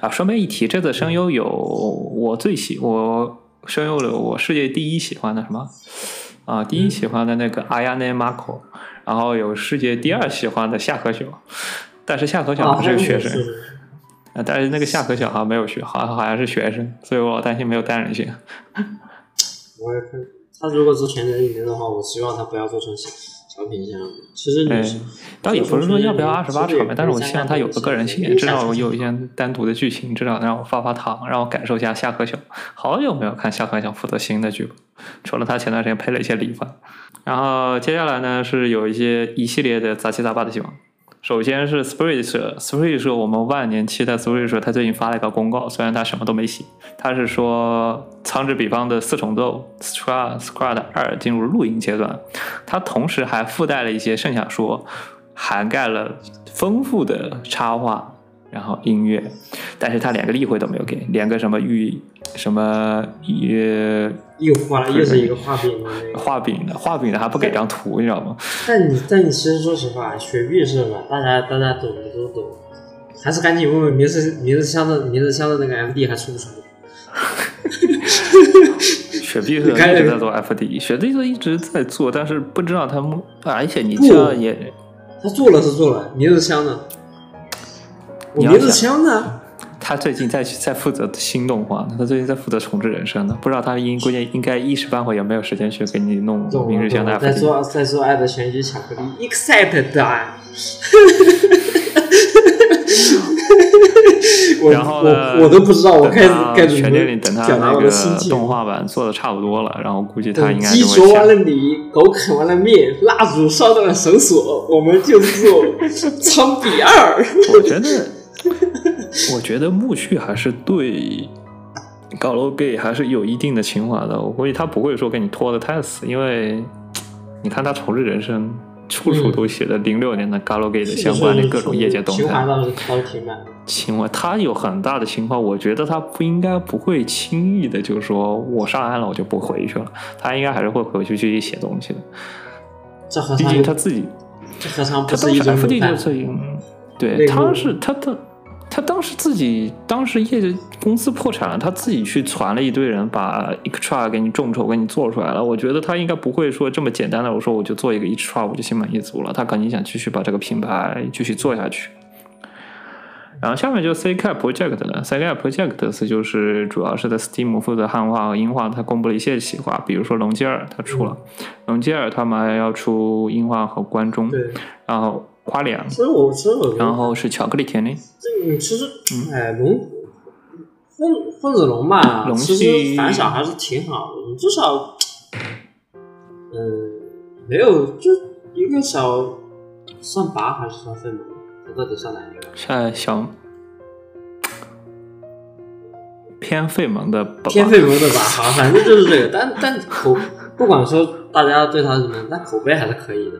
啊，顺便一提，这次声优有我最喜我声优了我世界第一喜欢的什么啊，第一喜欢的那个阿亚内马口，然后有世界第二喜欢的夏河晓，但是夏河晓啊，是个学生。是啊，但是那个夏河小好像没有学，好像好像是学生，所以我老担心没有单人性。*laughs* 我也看他如果是全人里面的话，我希望他不要做成小小品项目。其实哎你倒也不是说要不要二十八场面，但是我希望他有个个人性，至少我有一些。单独的剧情，至少让我发发糖，让我感受一下夏河小。好久没有看夏河小负责新的剧本，除了他前段时间配了一些理番。然后接下来呢是有一些一系列的杂七杂八的希望。首先是 Spirit 社，Spirit 社我们万年期待 Spirit 社，他最近发了一个公告，虽然他什么都没写，他是说苍之彼方的四重奏 Stra Squad 二进入录音阶段，它同时还附带了一些圣想说，涵盖了丰富的插画，然后音乐，但是他连个例会都没有给，连个什么预什么呃又画了，又是一个画饼的那个。画饼的，画饼的还不给张图，你知道吗？但你但你其实说实话，雪碧是吧？大家大家懂的都懂，还是赶紧问问名字名字箱的名字箱的那个 MD 还出不出？雪碧是一直在做 FD，雪碧社一直在做，但是不知道他们，而且你知道也，他做了是做了，名字箱呢？我你要明日香呢？他最近在在负责新动画，他最近在负责重置人生呢，不知道他应估计应该一时半会也没有时间去给你弄明日香的懂了再 FD。做再做爱的全集巧克力，excited *laughs* 然后呢，我我都不知道我等该他该怎么全年里等他表达那个我的心情。动画版做的差不多了，然后估计他等应该鸡啄完了米，狗啃完了面，蜡烛烧断了绳索，我们就做 *laughs* 仓比二。我觉得，我觉得木须还是对高楼 gay 还是有一定的情怀的。我估计他不会说给你拖得太死，因为你看他重置人生，处处都写的零六年的高楼 gay 的相关的各种业界动情怀态。倒是倒是挺满的。情怀，他有很大的情怀，我觉得他不应该不会轻易的，就是说我上岸了我就不回去了，他应该还是会回去继续写东西的。毕这何尝竟他自己这何尝不是一种 F D 卤蛋？就这样，对，他是他的，他当时自己当时业公司破产了，他自己去传了一堆人把 Extra 给你众筹给你做出来了。我觉得他应该不会说这么简单的，我说我就做一个 Extra 我就心满意足了。他肯定想继续把这个品牌继续做下去。然后下面就 C Cap Project 了，C Cap Project 就是主要是在 Steam 负责汉化和英化，它公布了一些企划，比如说龙基尔它出了，龙基尔他们还要出英化和关中，对，然后花脸，其实我其实我然后是巧克力甜的，这个其实哎龙混混子龙嘛，龙其实反响还是挺好的，至少嗯没有就一个小算拔还是算费蒙，我到底算哪一个？算小偏费蒙的偏费蒙的吧，*laughs* 好，反正就是这个。但但口不管说大家对他怎么样，但口碑还是可以的。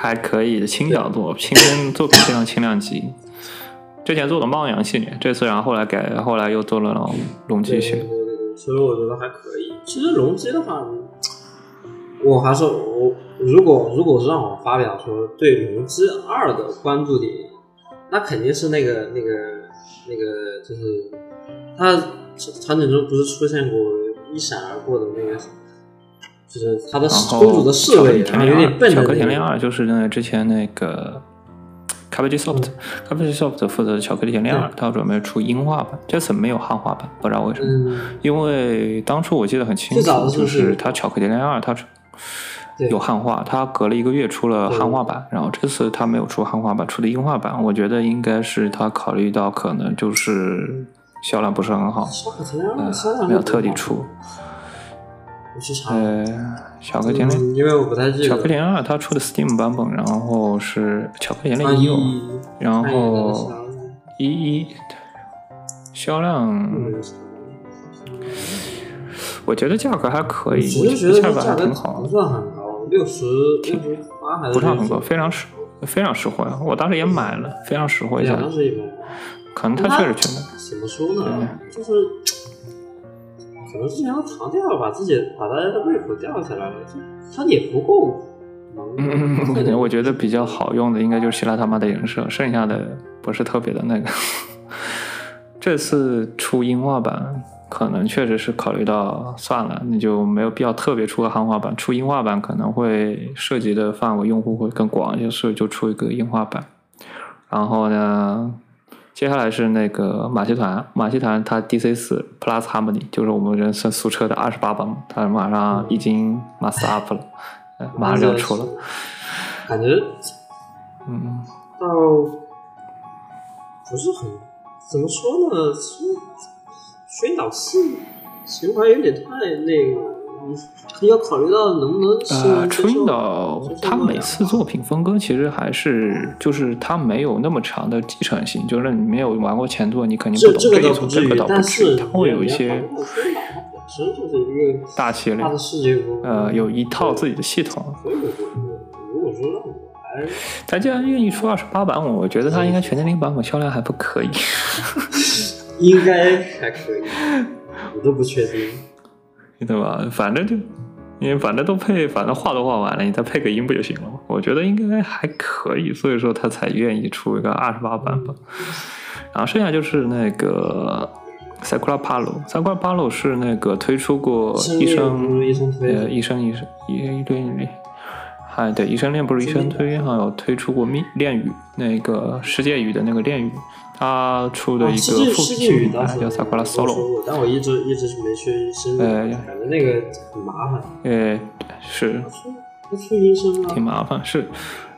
还可以的轻小作，轻跟作品非常轻量级。*laughs* 之前做的猫阳系列，这次然后后来改，后来又做了龙对对基系列。所以我觉得还可以。其实龙机的话，我还是我如果如果是让我发表说对龙机二的关注点，那肯定是那个那个那个，就是它场景中不是出现过一闪而过的那个，就是他的然后公主的侍卫，然后有点笨的巧克力。甜恋二就是那个之前那个 Cabbage Soft，Cabbage Soft 负责巧克力甜恋二，他准备出英化版，这次没有汉化版，不知道为什么。嗯，因为当初我记得很清最早楚，的就是是他巧克力甜恋二，它对有汉化，他隔了一个月出了汉化版，然后这次他没有出汉化版，出的英化版，我觉得应该是他考虑到可能就是销量不是很好，小可甜恋呃二销量没有特地出。我去查。呃，巧克力甜恋，嗯，因为我不太记得。巧克力二它出的 Steam 版本，然后是巧克力甜恋一有，然后一一销量，嗯我觉得价格还可以，我就觉得价格还挺好不。算很高，六十六十八还是不算很高，非常实，非常实惠。我当时也买了，非常实惠。两张是一百。可能他确实缺的。怎么说呢？就是可能之前他糖掉了，把自己把大家的胃口吊起来了，就他也不够萌。嗯，我觉得比较好用的应该就是希腊他妈的人设，剩下的不是特别的那个。*laughs* 这次出英化版，可能确实是考虑到算了，那就没有必要特别出个汉化版。出英化版可能会涉及的范围用户会更广一些，所以就出一个英化版。然后呢，接下来是那个马戏团，马戏团它 DC 四 Plus Harmony 就是我们人生俗车的二十八版，它马上已经 Master Up 了，呃马上就要出了。感觉嗯，到不是很怎么说呢？其实宣导四情怀有点太那个，你要考虑到能不能吸呃，引春岛他每次作品风格其实还是就是他没有那么长的继承性，就是你没有玩过前作，你肯定不懂这这个倒不至于这个倒，不但至于，是它会有一些大系列，呃，有一套自己的系统。他既然愿意出二十八版，我觉得他应该全年龄版本销量还不可以。*laughs* 应该还可以，我都不确定。对吧？反正就，因为反正都配，反正画都画完了，你再配个音不就行了吗？我觉得应该还可以，所以说他才愿意出一个二十八版本。然后剩下就是那个 Sakura Palo，Sakura Palo 是那个推出过医生医生推呃医生医生医一对一还对医生恋不是医生推，还有推出过蜜恋语那个世界语的那个恋语，他出的一个副品牌语当时叫 Sakura Solo。但我一直一直是没去深入，呃感觉那个很麻烦。呃，是他出医生挺，麻烦，是。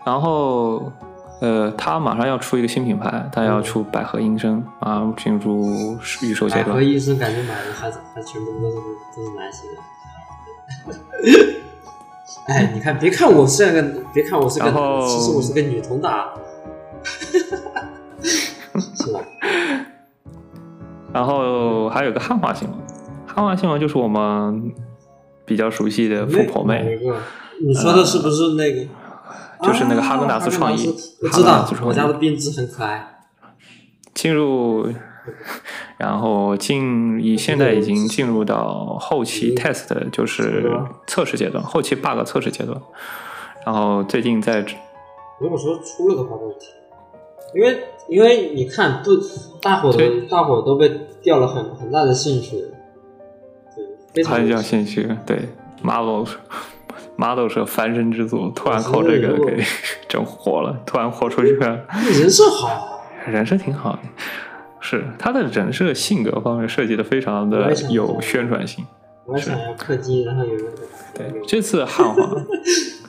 然后，呃，他马上要出一个新品牌，他要出百合音声，马上进入预售阶段百合。医生感觉买的还还全部都是都是男性的。*laughs* 哎，你看，别看我是个，别看我是个其实我是个女同打，*laughs* 是吧？然后还有个汉化新闻，汉化新闻就是我们比较熟悉的富婆哪妹，你说的是不是那个？就是那个哈根达斯创意我知道我家的编织很可爱。进入，然后进以现在已经进入到后期 test，就是测试阶段，后期 bug 测试阶段。然后最近在如果说出了的话，因为因为你看，不，大伙对的大伙都被掉了很很大的兴趣，对，非常他叫兴趣，对是 Marvel 是翻身之作，突然靠这个给 *laughs* 整火了，突然火出去了，人设好，*laughs* 人设挺好的，是他的人设性格方面设计的非常的有宣传性。我想要氪金，然后有那个对，这次汉化，*laughs*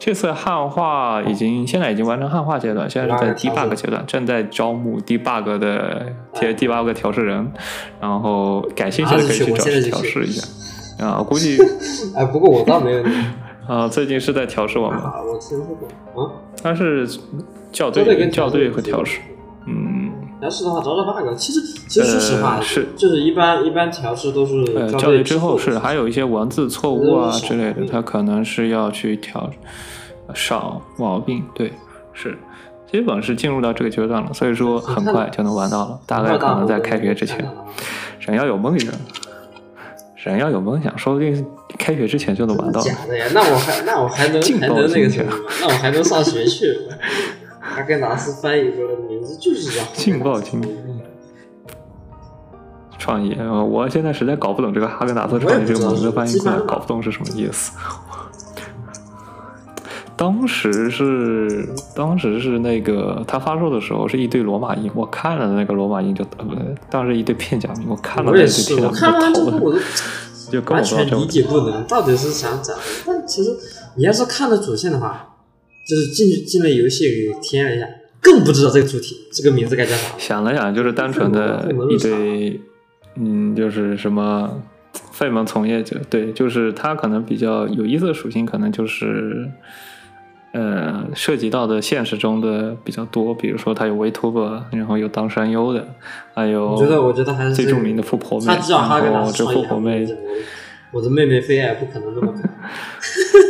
这次汉化已经现在已经完成汉化阶段，现在是在 debug 阶段，正在招募 debug 的贴 debug 调试人，然后感兴趣的可以去找调试一下。啊，我估计 *laughs* 哎，不过我倒没有 *laughs* 啊，最近是在调试我们，啊，我听说过啊，他是校对校对和和调试，嗯，调试的话找找 bug，其实其实说实话呃是就是一般一般调试都是呃，校校对之之后是还有一些文字错误啊嗯之类的，它可能是要去调少毛病，对，是。基本是进入到这个阶段了，所以说很快就能玩到了，大概可能在开学之前。人要有梦想，人要有梦想，说不定开学之前就能玩到了。假的呀？那我还那我还能还能那个什么？那我还能上学去？哈根达斯翻译过来的名字就是叫劲爆劲创意，呃我现在实在搞不懂这个哈根达斯创意这个名字翻译过来，搞不懂是什么意思。当时是当时是那个他发售的时候是一堆罗马音，我看了那个罗马音就呃当时一堆片假名，我看了那堆片假看完之后名就头疼，我都就根完全理解不能，到底是想讲什么。但其实你要是看了主线的话，就是进去进了游戏里体验了一下，更不知道这个主题这个名字该叫啥。想了想，就是单纯的一堆，嗯，就是什么费蒙从业者，对，就是他可能比较有意思的属性，可能就是，呃，涉及到的现实中的比较多，比如说他有 Vtuber，然后有当声优的，还有我觉得，我觉得还是最著名的富婆妹，他至少这富婆妹，我我的妹妹菲爱不可能那么可爱。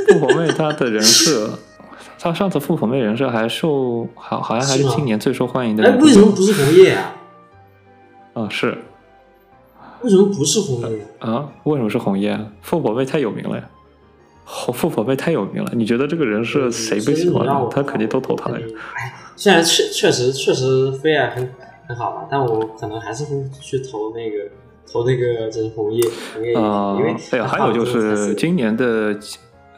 *laughs* 富婆妹她的人设。她上次富婆妹人设还受好，好像还是今年最受欢迎的哎，为什么不是红叶啊？啊，是，为什么不是红叶？啊？为什么是红叶啊？傅宝贝太有名了呀！好，傅宝贝太有名了，你觉得这个人设谁不喜欢的？他肯定都投他呀。哎，虽然确确实确实飞啊很很好吧，但我可能还是会去投那个投那个就是红叶红叶，啊因为，哎呀，还有就是今年的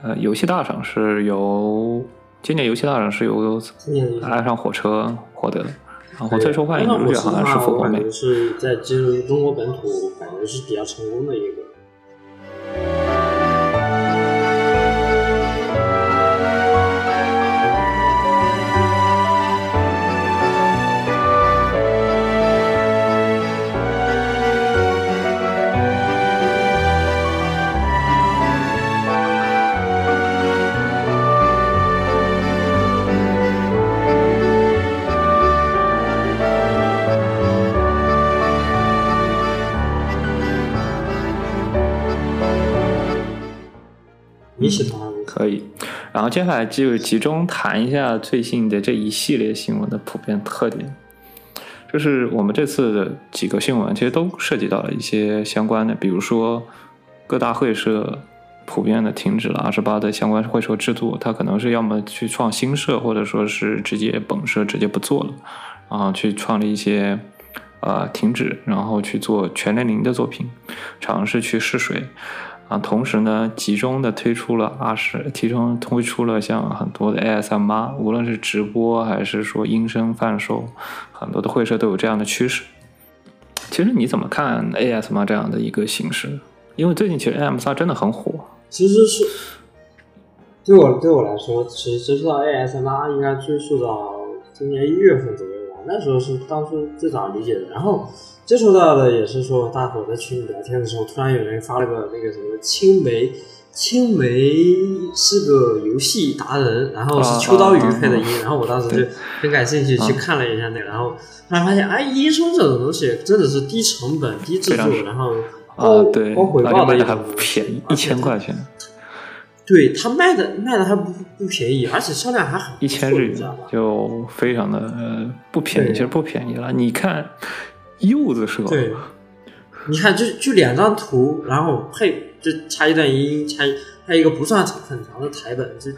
呃游戏大赏是由今年游戏大赏是由今年的爱上火车获得的，然后最受欢迎的日剧好像是复活美。是在进入中国本土，感觉是比较成功的一个。然后接下来就集中谈一下最近的这一系列新闻的普遍特点。就是我们这次的几个新闻，其实都涉及到了一些相关的，比如说各大会社普遍的停止了二十八的相关会社制度，它可能是要么去创新社，或者说是直接本社直接不做了，然后去创立一些呃停止，然后去做全年龄的作品，尝试去试水。啊，同时呢，集中的推出了二十，集中推出了像很多的 ASMR，无论是直播还是说音声贩售，很多的会社都有这样的趋势。其实你怎么看 ASMR 这样的一个形式？因为最近其实 ASMR 真的很火。其实是对我对我来说，其实接触到 ASMR 应该追溯到今年一月份左右，那时候是当初最早理解的。然后接触到的也是说，大伙在群里聊天的时候，突然有人发了个那个什么青梅。青梅是个游戏达人，然后是秋刀鱼配的音，然后我当时就很感兴趣去看了一下那个，然后突然发现，哎，音声这种东西真的是低成本、低制作，然后啊，对，高回报的一种而且卖的还不便宜，一千块钱，对他卖的卖的还不不便宜，而且销量还很一千日元？就非常的呃不便宜，其实不便宜了。你看柚子社，对，你看就就两张图，然后配就插一段音，插一还有一个不算很长的台本，就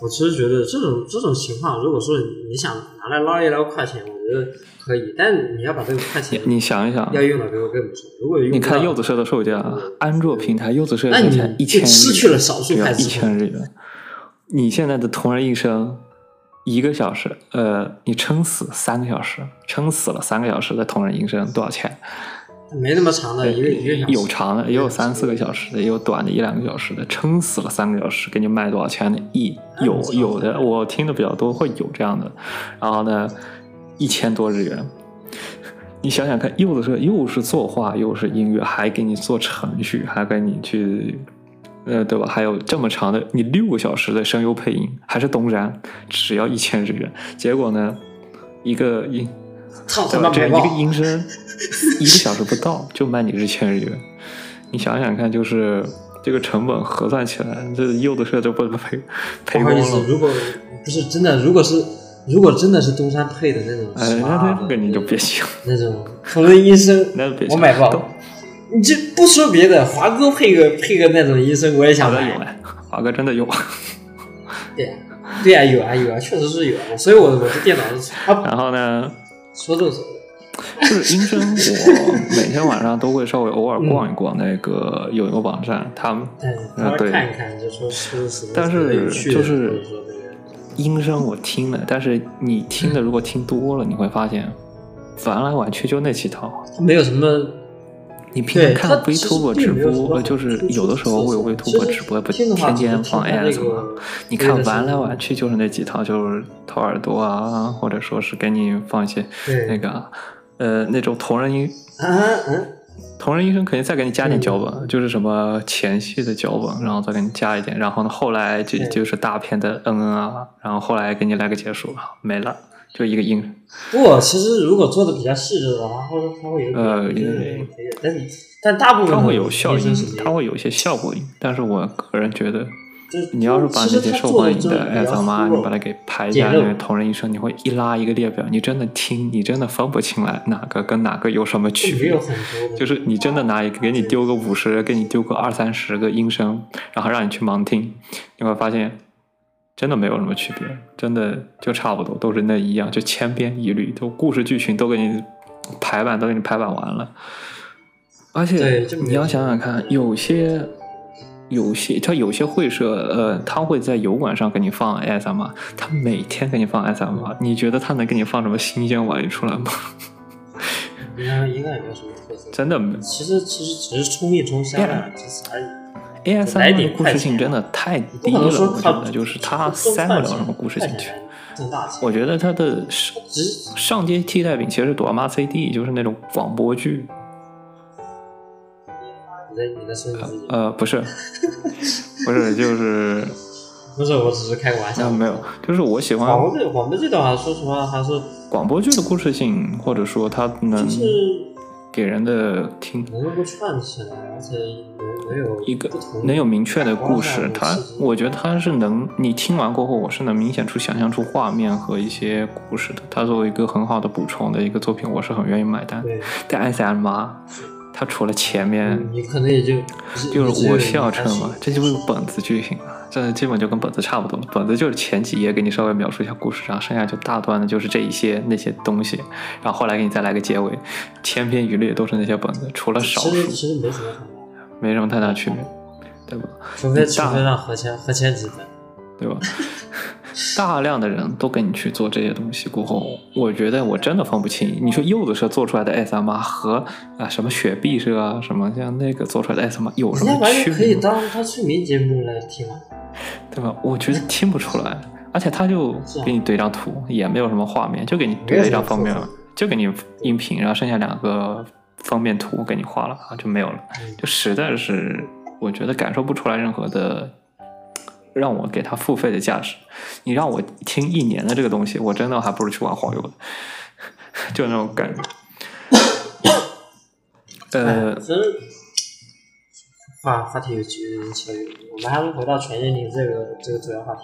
我其实觉得这种这种情况，如果说你你想拿来捞一捞快钱，我觉得可以，但你要把这个快钱你想一想，要用到给我更不错。如果用你看柚子社的售价，安卓平台柚子社那你才一千就失去了少数派一千日元。你现在的同人一生一个小时，呃，你撑死三个小时，撑死了三个小时的同人一生多少钱？没那么长的一个一个小时，有长的，也有三四个小时的，也有短的一两个小时的，撑死了三个小时，给你卖多少钱的？一有有的，我听的比较多，会有这样的。然后呢，一千多日元。你想想看，柚子社又是作画，又是音乐，还给你做程序，还给你去，呃，对吧？还有这么长的，你六个小时的声优配音，还是东山，只要一千日元。结果呢，一个音。操他对吧？这一个！音声一个小时不到就卖你一千日元，你想想看，就是这个成本核算起来，这柚子社就不赔赔光不好意思，了。如果不是真的，如果是如果真的是东山配的那种哎，那那个你就别信了，那种同人音声，*laughs* 那别信我买不到。你这不说别的，华哥配个配个那种音声，我也想买。华哥华哥真的有。对呀、对呀、有啊有啊，确实是有啊。所以我我这电脑是啊，然后呢，说这说。就是音声，我每天晚上都会稍微偶尔逛一逛那个有一个网站，他们嗯，*laughs* 啊对。看一看，就说是但是就是音声我听了，但是你听的如果听多了，你会发现玩来玩去就那几套。没有什么你平时看 VTuber 直播，就是有的时候会有 VTuber 直播，不天天放 AS 个嘛？你看玩来玩去就是那几套，就是掏耳朵啊，或者说是给你放一些那个呃那种同人音同人医生肯定再给你加点嗯脚本，就是什么前戏的脚本，然后再给你加一点，然后呢后来就对。就是大片的嗯嗯啊，然后后来给你来个结束，没了，就一个音。不过其实如果做的比较细致的话，或者它会有呃但是但大部分它会有效音它会有一些效果音，但是我个人觉得你要是把那些受欢迎的 S M R，你把它它给排一下那个同人医生，你会一拉一个列表，你真的听，你真的分不清来哪个跟哪个有什么区别就是你真的拿一个给你丢个五十，给你丢个二三十个音声，然后让你去盲听，你会发现真的没有什么区别，真的就差不多，都是那一样，就千篇一律，都故事剧情都给你排版都给你排版完了。而且你要想想看，有些有些它有些会社，呃，他会在油管上给你放 SMR，他每天给你放 SMR，你觉得他能给你放什么新鲜玩意出来吗？应该应该也没有什么特色。真的没。其实其实只是冲一冲香啊，其实而已。A S 来 M 点的故事性真的太低了，我觉得就是它塞不了什么故事进去。我觉得它的上上阶替代品其实是朵妈 C D，就是那种广播剧。呃，不是，*laughs* 不是，就是不是，我只是开个玩啊，笑。没有，就是我喜欢广播剧，广播剧的话，说实话还是广播剧的故事性，或者说它能就是给人的听能够串起来，而且一个能有明确的故事，它我觉得它是能，你听完过后，我是能明显出想象出画面和一些故事的。它作为一个很好的补充的一个作品，我是很愿意买单。对，但 S M R，它除了前面你可能也就就是我笑称嘛，这就是本子剧情啊，这基本就跟本子差不多了。本子就是前几页给你稍微描述一下故事，然后剩下就大段的就是这一些那些东西，然后后来给你再来个结尾，千篇一律都是那些本子，除了少其实数其实没什么很大，没什么太大区别，对吧？除非你大除非让何谦何谦几分，对吧？*laughs* 大量的人都跟你去做这些东西过后，我觉得我真的分不清。你说柚子社做出来的 S M 和啊什么雪碧社啊什么像那个做出来的 S M 有什么区别可以？当他催眠节目来听啊。对吧？我觉得听不出来，而且他就给你怼张图，也没有什么画面，就给你怼了一张封面就给你音频，然后剩下两个封面图给你画了啊，就没有了。嗯就实在是我觉得感受不出来任何的让我给他付费的价值。你让我听一年的这个东西，我真的还不如去玩黄油的，*laughs* 就那种感觉。呃哎，真话话题有有点扯远，我们还是回到全年龄这个这个主要话题。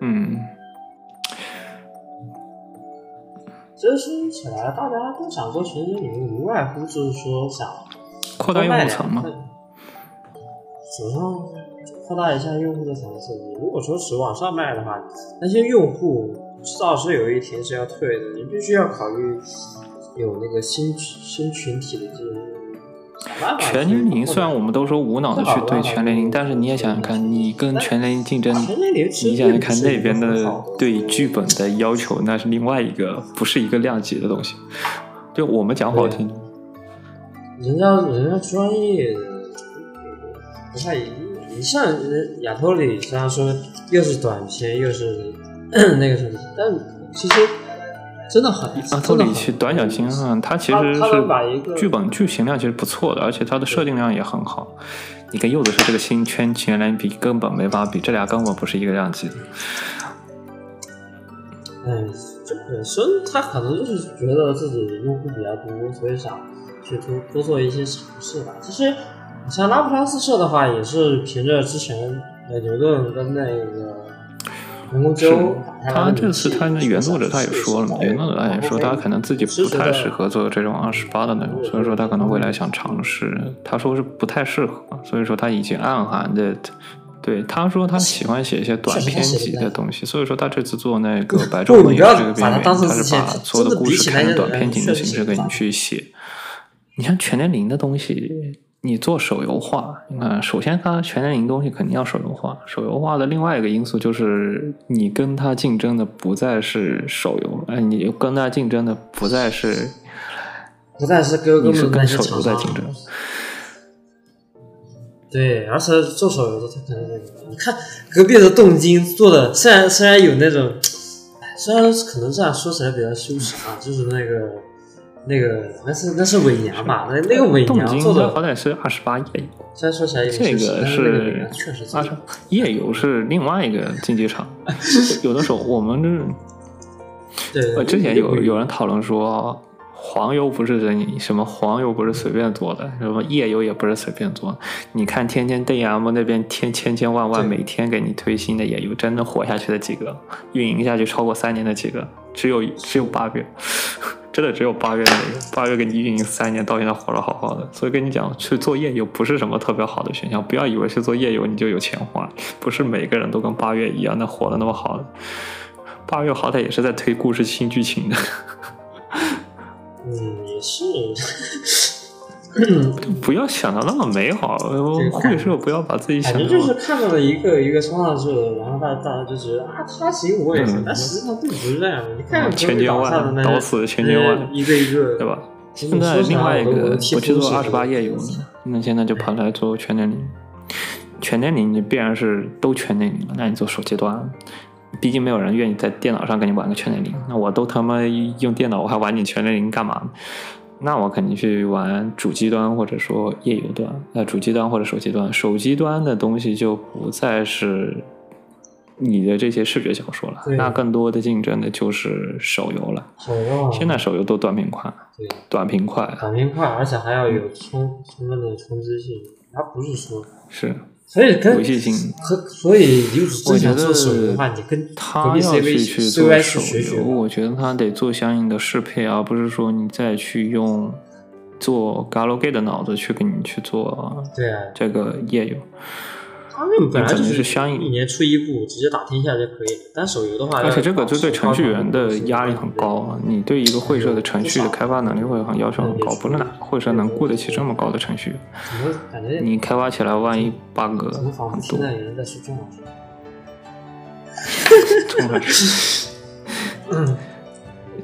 嗯，其实说起来，大家都想做全职，你们，无外乎就是说想扩大用户层嘛多卖。两份首先扩大一下用户的层次。你如果说只往上卖的话，那些用户迟早是有一天是要退的，你必须要考虑有那个新新群体的进入。全年龄虽然我们都说无脑的去对全年龄，但是你也想想看，你跟全年龄竞争，你想想看那边的对剧本的要求，那是另外一个，不是一个量级的东西。就我们讲好听，人家人家专业不太一你像人亚托里，虽然说又是短片又是 *clears throat* 那个什么，但其实真的很阿托里奇短小精悍，它其实是剧本剧情量其实不错的，而且它的设定量也很好。你跟柚子是这个新圈全年龄比，根本没法比，这俩根本不是一个量级的。嗯，这本身他可能就是觉得自己用户比较多，所以想去多多做一些尝试吧。其实你像拉普拉斯社的话，也是凭着之前呃牛顿跟那个是，他这次他的原作者他也说了嘛，原作者他也说他可能自己不太适合做这种二十八的内容，所以说他可能未来想尝试，他说是不太适合，所以说他已经暗含的。对，他说他喜欢写一些短篇集的东西，所以说他这次做那个《白昼梦你不要游》这个边缘，他是把所有的故事看成短篇集的形式给你去写。你像全年龄的东西，你做手游化，你看，首先它全年龄东西肯定要手游化。手游化的另外一个因素就是，你跟它竞争的不再是手游，哎，你跟它竞争的不再是不再是哥哥你是跟手游在竞争。对，而且做手游的他可能，你看隔壁的动金做的，虽然虽然有那种，虽然可能这样说起来比较羞耻啊，就是那个那个那是那是伪娘吧，那那个伪娘做的，好歹是二十八页游，虽然说起来有这个是确实做二十页游是另外一个竞技场。有的时候我们这对，呃，之前有有人讨论说，黄油不是人什么黄油不是随便做的，什么页游也不是随便做的。你看天天 DM 那边天千千万万每天给你推新的页游，真的活下去的几个，运营下去超过三年的几个，只有只有八月，真的只有八月，八月跟你运营三年，到现在活得好好的。所以跟你讲，去做夜游不是什么特别好的选项，不要以为去做夜游你就有钱花，不是每个人都跟八月一样能活得那么好的。八月好歹也是在推故事新剧情的。*laughs* 嗯，也是。*clears throat* 不要想的那么美好，会社不要把自己想的感觉就是看到了一个一个冲上去了，然后大大家就觉得啊，他行我也行，嗯但实际上并不是这样的。你看千千万刀死千千万，一个一个，对吧？现在另外一个我去做二十八页游游了，那现在就跑来做全年龄。全年龄你必然是都全年龄了，那你做手机端，毕竟没有人愿意在电脑上跟你玩个全年龄。那我都他妈用电脑，我还玩你全年龄干嘛？那我肯定去玩主机端或者说页游端，那主机端或者手机端，手机端的东西就不再是你的这些视觉小说了，那更多的竞争的就是手游了。手游啊，现在手游都短平快，对短平快短平快，而且还要有充充分的冲击性，它不是说，是所以跟游戏性。和所以你如果我觉得真想做手游的话，你跟他要 CV 去去做手游。我觉得他得做相应的适配，而不是说你再去用做 Galgame 的脑子去给你去做对啊，这个页游。他们本来就是相应一年出一部，直接打天下就可以了。但手游的话，而且这个就对程序员的压力很高啊！你对一个会社的程序的开发能力会很要求很高，不是哪个会社能雇得起这么高的程序感觉你开发起来万一 bug 很多现，在有人在说中文？中二社，嗯，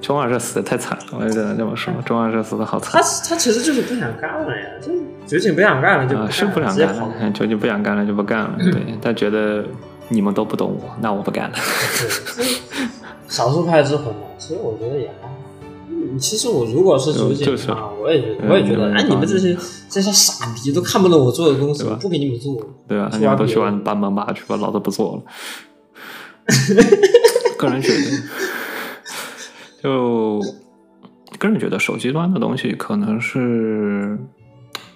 中二社死的太惨了，我就只能这么说，中二社死的好惨。他他其实就是不想干了呀，就是酒井不想干了就啊，是不想干了，嗯究竟不想干了就不干了。*clears throat* 对，他觉得你们都不懂我，那我不干了。*laughs* 少数派之魂嘛，其实我觉得也还好。嗯，其实我如果是酒井就是的话，我也觉得，嗯我也觉得，哎，嗯你们这些这些傻逼都看不懂我做的东西，我不给你们做，对吧？你们都去玩搬门吧去吧，老子不做了。*laughs* 个人觉得，就个人觉得手机端的东西可能是，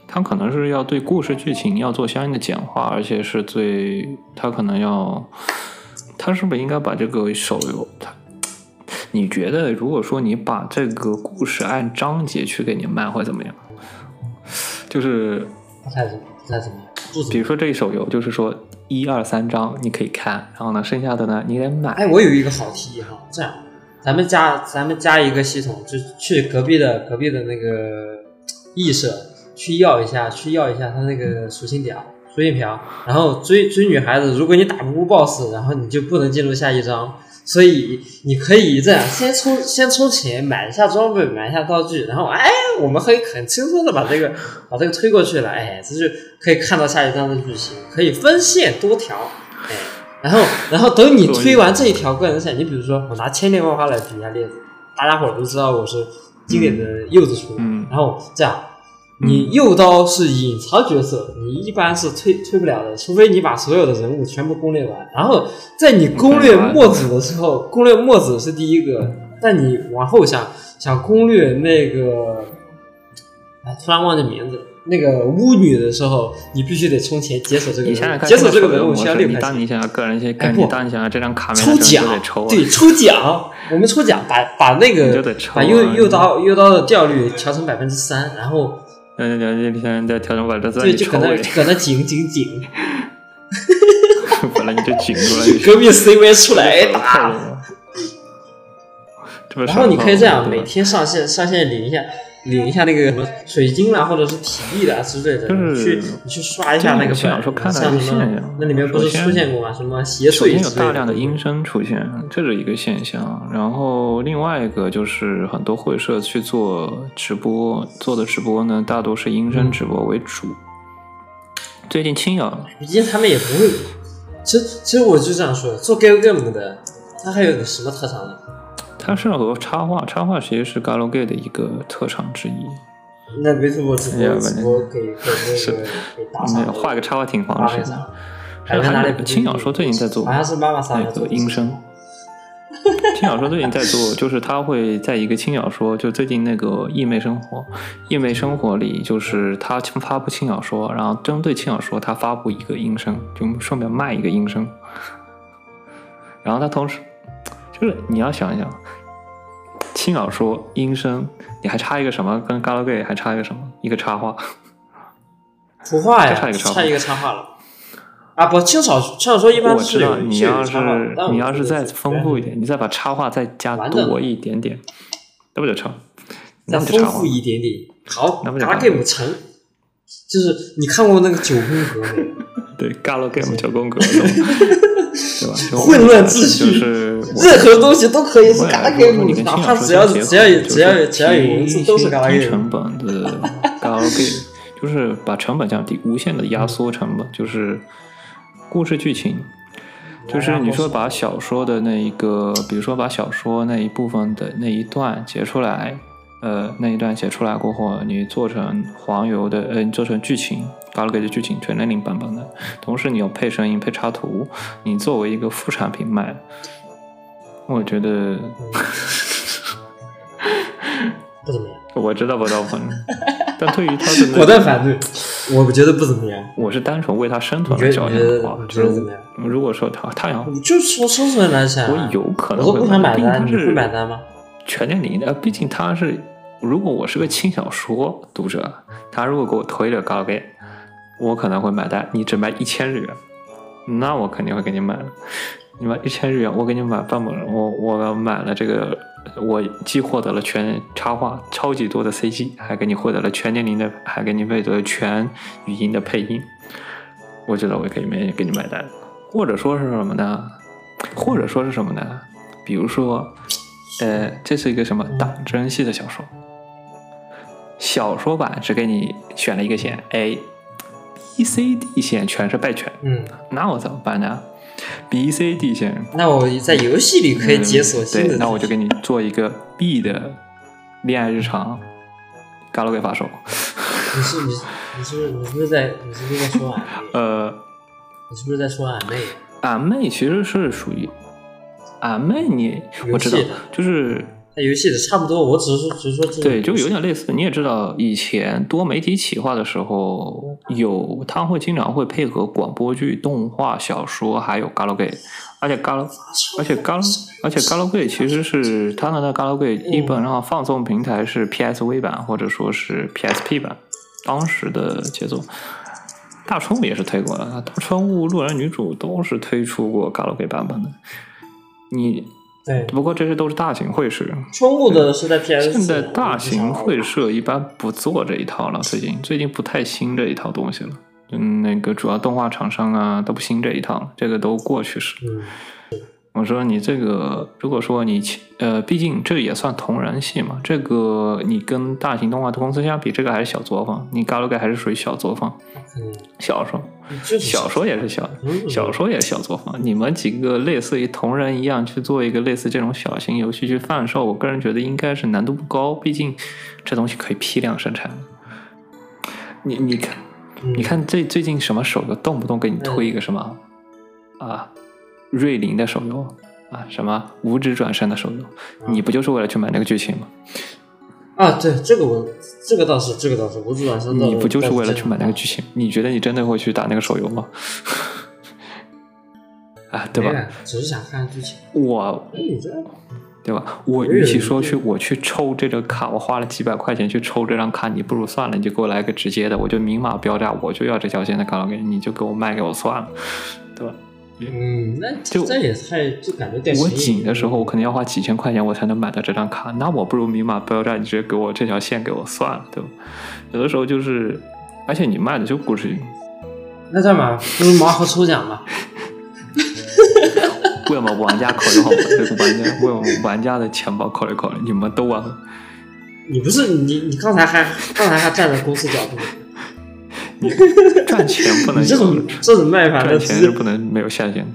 它可能是要对故事剧情要做相应的简化，而且是最，它可能要，它是不是应该把这个手游它？你觉得，如果说你把这个故事按章节去给你卖，会怎么样？就是不太怎么不太怎么样，不怎么比如说这一手游，就是说一二三章你可以看，然后呢，剩下的呢你得买。哎，我有一个好提议哈，这样，咱们加咱们加一个系统，就去隔壁的隔壁的那个异社去要一下，去要一下他那个属性点、属性条，然后追追女孩子，如果你打不过 BOSS，然后你就不能进入下一章。所以你可以这样，先充先充钱买一下装备，买一下道具，然后哎，我们可以很轻松的把这个把这个推过去了，哎，这就可以看到下一章的剧情，可以分线多条，哎，然后 *laughs* 然后等你推完这一条个人赛，你比如说我拿千变万化来举一下例子，大家伙儿都知道我是经典的柚子厨，嗯然后这样。你右刀是隐藏角色，你一般是推推不了的，除非你把所有的人物全部攻略完。然后在你攻略墨子的时候，攻略墨子是第一个，但你往后想想攻略那个，哎，突然忘记名字，那个巫女的时候，你必须得充钱解锁这个，你想想看，解锁这个文物需要六块钱。你当你想要个人先，哎不你当你想要这张卡面抽奖对，抽奖，我们抽奖，把把那个啊把右右刀右刀的掉率调成百分之三，然后嗯，你你现在调整把这算对，就搁那搁那紧紧紧，本来 *laughs* 你就紧 *laughs* 出来，隔壁 CV 出来打然后你可以这样，每天上线上线领一下领一下那个什么水晶啦，或者是体力啦之类的，就是你去你去刷一下那个本，小说看到现象那里面不是出现过吗？什么邪首先有大量的的阴声出现，这是一个现象。然后另外一个就是很多会社去做直播，做的直播呢，大多是阴声直播为主。最近青瑶毕竟他们也不会。其实其实我就这样说，做 Gal Game 的，他还有什么特长呢？它适合插画，插画其实是 Galgame 的一个特长之一。那 VTuber 直哎呀播直播可以可以是那个可以打没赏有画个插画挺方式的。还有哪里不青瑶说最近在做好像是妈妈桑那个音声，*laughs* 轻小说最近在做，就是他会在一个轻小说，就最近那个《异妹生活》，*laughs*《异妹生活》里就是他发布轻小说，然后针对轻小说他发布一个音声，就顺便卖一个音声。然后他同时就是你要想一想，轻小说音声，你还差一个什么？跟 Galgame 还差一个什么？一个插画。图画呀，就差一个插画差一个插画了。啊，不，轻小轻小说一般我知道是有你要是你要是再丰富一点，你再把插画再加多一点点，那不就成？再丰富？一点点。好那不就 g a game 成，就是你看过那个九宫格没？对，Galgame 九宫格，*laughs* 对吧？就混乱秩序就是任何东西都可以是未 g 来 a 如果说你 game，跟轻小说哪怕只要只要有只要有只要有文字都是低。成本的 *laughs* Galgame，就是把成本降低，无限的压缩成本，就是故事剧情。就是你说把小说的那一个，比如说把小说那一部分的那一段截出来，呃，那一段写出来过后，你做成黄油的，呃，你做成剧情，搞了个剧情全零零版本的，同时你有配声音、配插图，你作为一个副产品卖，我觉得不怎么样，*laughs* 我知道不到分，但对于他的那果断反对，我觉得不怎么样。我是单纯为他生存你觉而着得你觉得想的话，你就是觉得怎么样？如果说他他要，你就说生存来讲，我有可能会想买单，你会是买单吗？全年龄的，毕竟他是，如果我是个轻小说读者，他如果给我推了高给，我可能会买单。你只卖一千日元，那我肯定会给你买。你买一千日元，我给你买半本，我我买了这个，我既获得了全插画超级多的 CG，还给你获得了全年龄的，还给你配得了全语音的配音，我觉得我可以没给你买单。或者说是什么呢？或者说是什么呢？比如说，呃，这是一个什么党争系的小说，小说版只给你选了一个线 A，B、C、D 线全是败犬，嗯，那我怎么办呢？B、C、D 线那我在游戏里可以解锁新的嗯对，那我就给你做一个 B 的恋爱日常，嘎罗给发售。你是你你是不是你是不是在你是不是在说俺妹？*laughs* 呃，你是不是在说俺妹？俺妹其实是属于俺妹你，我知道就是它游戏的差不多，我只是说只是说对，就有点类似。你也知道，以前多媒体企划的时候，有他会经常会配合广播剧、动画、小说，还有 Galgame，而且 Gal，而且 Gal，而且 Galgame 其实是它的那 Galgame 基本上放送平台是 PSV 版或者说是 PSP 版，当时的节奏。大春物也是推过的，大春物、路人女主都是推出过 Galgame 版本的。你对不过这些都是大型会社，春物的是在 PS，现在大型会社一般不做这一套了，最近最近不太兴这一套东西了。嗯，那个主要动画厂商啊都不兴这一套了，这个都过去式。嗯，我说你这个，如果说你呃，毕竟这也算同人系嘛，这个你跟大型动画公司相比，这个还是小作坊，你 Galgame 还是属于小作坊，嗯，小说小说也是小嗯小说也是小作坊，你们几个类似于同人一样去做一个类似这种小型游戏去贩售，我个人觉得应该是难度不高，毕竟这东西可以批量生产。你你看，嗯。你看最最近什么手游动不动给你推一个什么、啊，瑞麟的手游啊，什么五指转身的手游，你不就是为了去买那个剧情吗？啊，对这个我这个倒是这个倒是，五指转身你不就是为了去买那个剧情？你觉得你真的会去打那个手游吗？*laughs* 啊，对吧？只是想看剧情。我对吧？我与其说去我去抽这个卡，我花了几百块钱去抽这张卡，你不如算了，你就给我来个直接的，我就明码标价，我就要这条线的卡我给你，就给我卖给我算了，对吧？嗯，那就这也太就感觉点我紧的时候，我可能要花几千块钱我才能买到这张卡，那我不如明码标价，你直接给我这条线给我算了，对吧？有的时候就是，而且你卖的就故事剧，那这样吧，不如盲盒抽奖吧。为我们玩家考虑好，这个玩家为我们玩家的钱包考虑考虑，你们都玩。你不是你你刚才还刚才还站在公司角度，*laughs* 赚钱不能你这种这种卖法，那赚钱是不能没有下限的。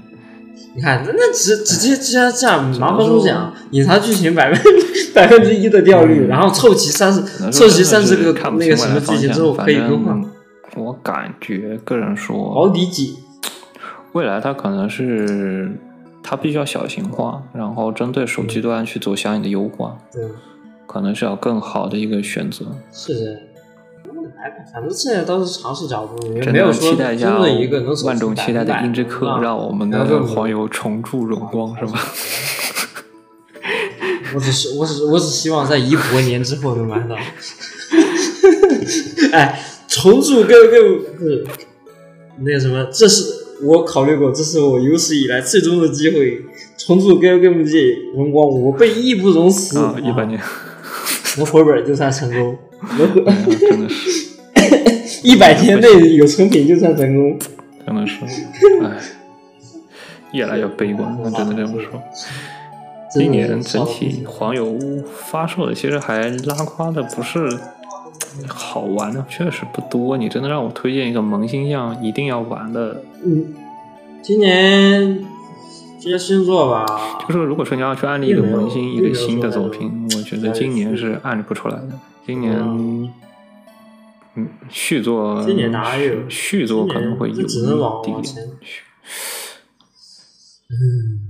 你看，那那直直接直接这样盲盒抽奖，隐藏剧情百分百分之一的掉率，嗯然后凑齐三十可能凑齐三十个那个什么剧情之后可以更换正。我感觉个人好说，理解，未来它可能是它必须要小型化，然后针对手机端去做相应的优化，对，可能是要更好的一个选择。是的。反正现在都是尝试角度，也没有说真的一个能手万众期待的音之客课，让我们的黄油重铸荣光，是吗？*laughs* 我只是，我只，我只希望在一百年之后能买到。*laughs* 哎，重铸 QQ 不是那个什么，这是我考虑过，这是我有史以来最终的机会。重铸 QQ 界荣光，我辈义不容辞。啊，一百年，能回本就算成功。*laughs* 真的是。*laughs* 一百天内有成品就算成功，真的是，唉，*laughs* 越来越悲观，那真的这么说。今年整体黄油发售的其实还拉夸的不是好玩的，确实不多。你真的让我推荐一个萌新项一定要玩的，嗯，今年这些新作吧，就是如果说你要去安利一个萌新一个新的作品，我觉得今年是安利不出来的。今年。嗯，续作，今年哪有续作可能会有一点。嗯，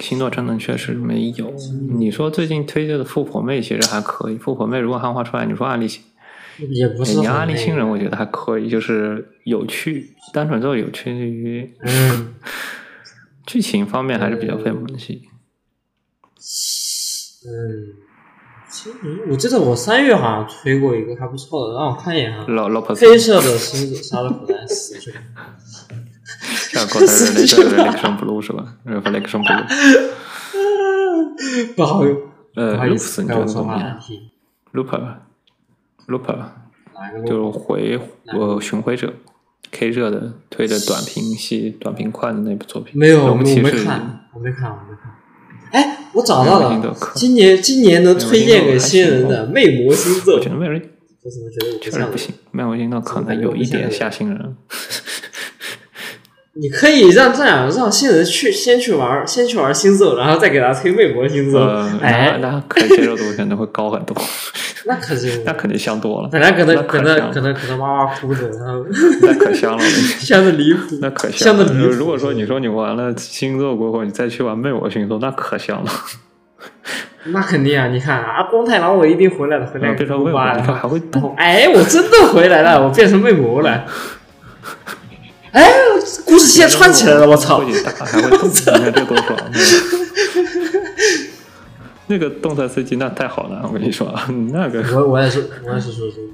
星座真的确实没有。你说最近推荐的富婆妹其实还可以，富婆妹如果汉化出来，你说案例新，也不是。你案例新人，我觉得还可以，就是有趣，单纯做有趣于。嗯。剧情方面还是比较费萌系。嗯。我记得我三月好像推过一个还不错的，让我看一眼啊。老老黑色的狮子杀了苦难死去。像刚才那个雷克什 blue 是吧？雷克什 blue。不好用。呃，loops 你觉得怎么样？looper，looper，就是回呃巡回者 K 热的推的短平系短平快的那部作品。没有，我没看，我没看，我没看。哎，我找到了，今年今年能推荐给新人的《魅魔星座》。我觉得魅魔，我怎么觉得我确实不行，《魅魔星座》可能有一点吓新人。*laughs* 你可以让这样，让新人去先去玩，先去玩星座，然后再给他推魅魔星座。哎，那可接受度可能会高很多。那可是，那肯定香多了。本来可能可能可能可能哇哇哭着，然后那可香了，*laughs* 香的离谱。那可香的离谱。如果说你说你玩了星座过后，你再去玩魅魔星座，那可香了。*laughs* 那肯定啊！你看啊，光太郎我一定回来了，回来变成魅魔，你看还会动。哎，我真的回来了，我变成魅魔了。哎，故事线串起来了，我操！还会动，你看这多爽！*laughs* 那个动态 CG 那太好了，我跟你说，*laughs* 那个我我也是，我也是说这个，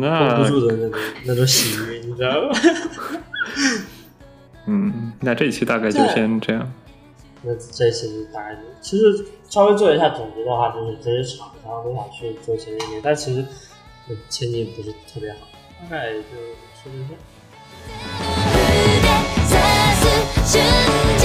那不住的那种那种喜悦，你知道吗？*laughs* 嗯，那这一期大概就先这样。那这一期大概就其实稍微做一下总结的话，就是这些厂商都想去做前景，但其实前景不是特别好，大概就说这些。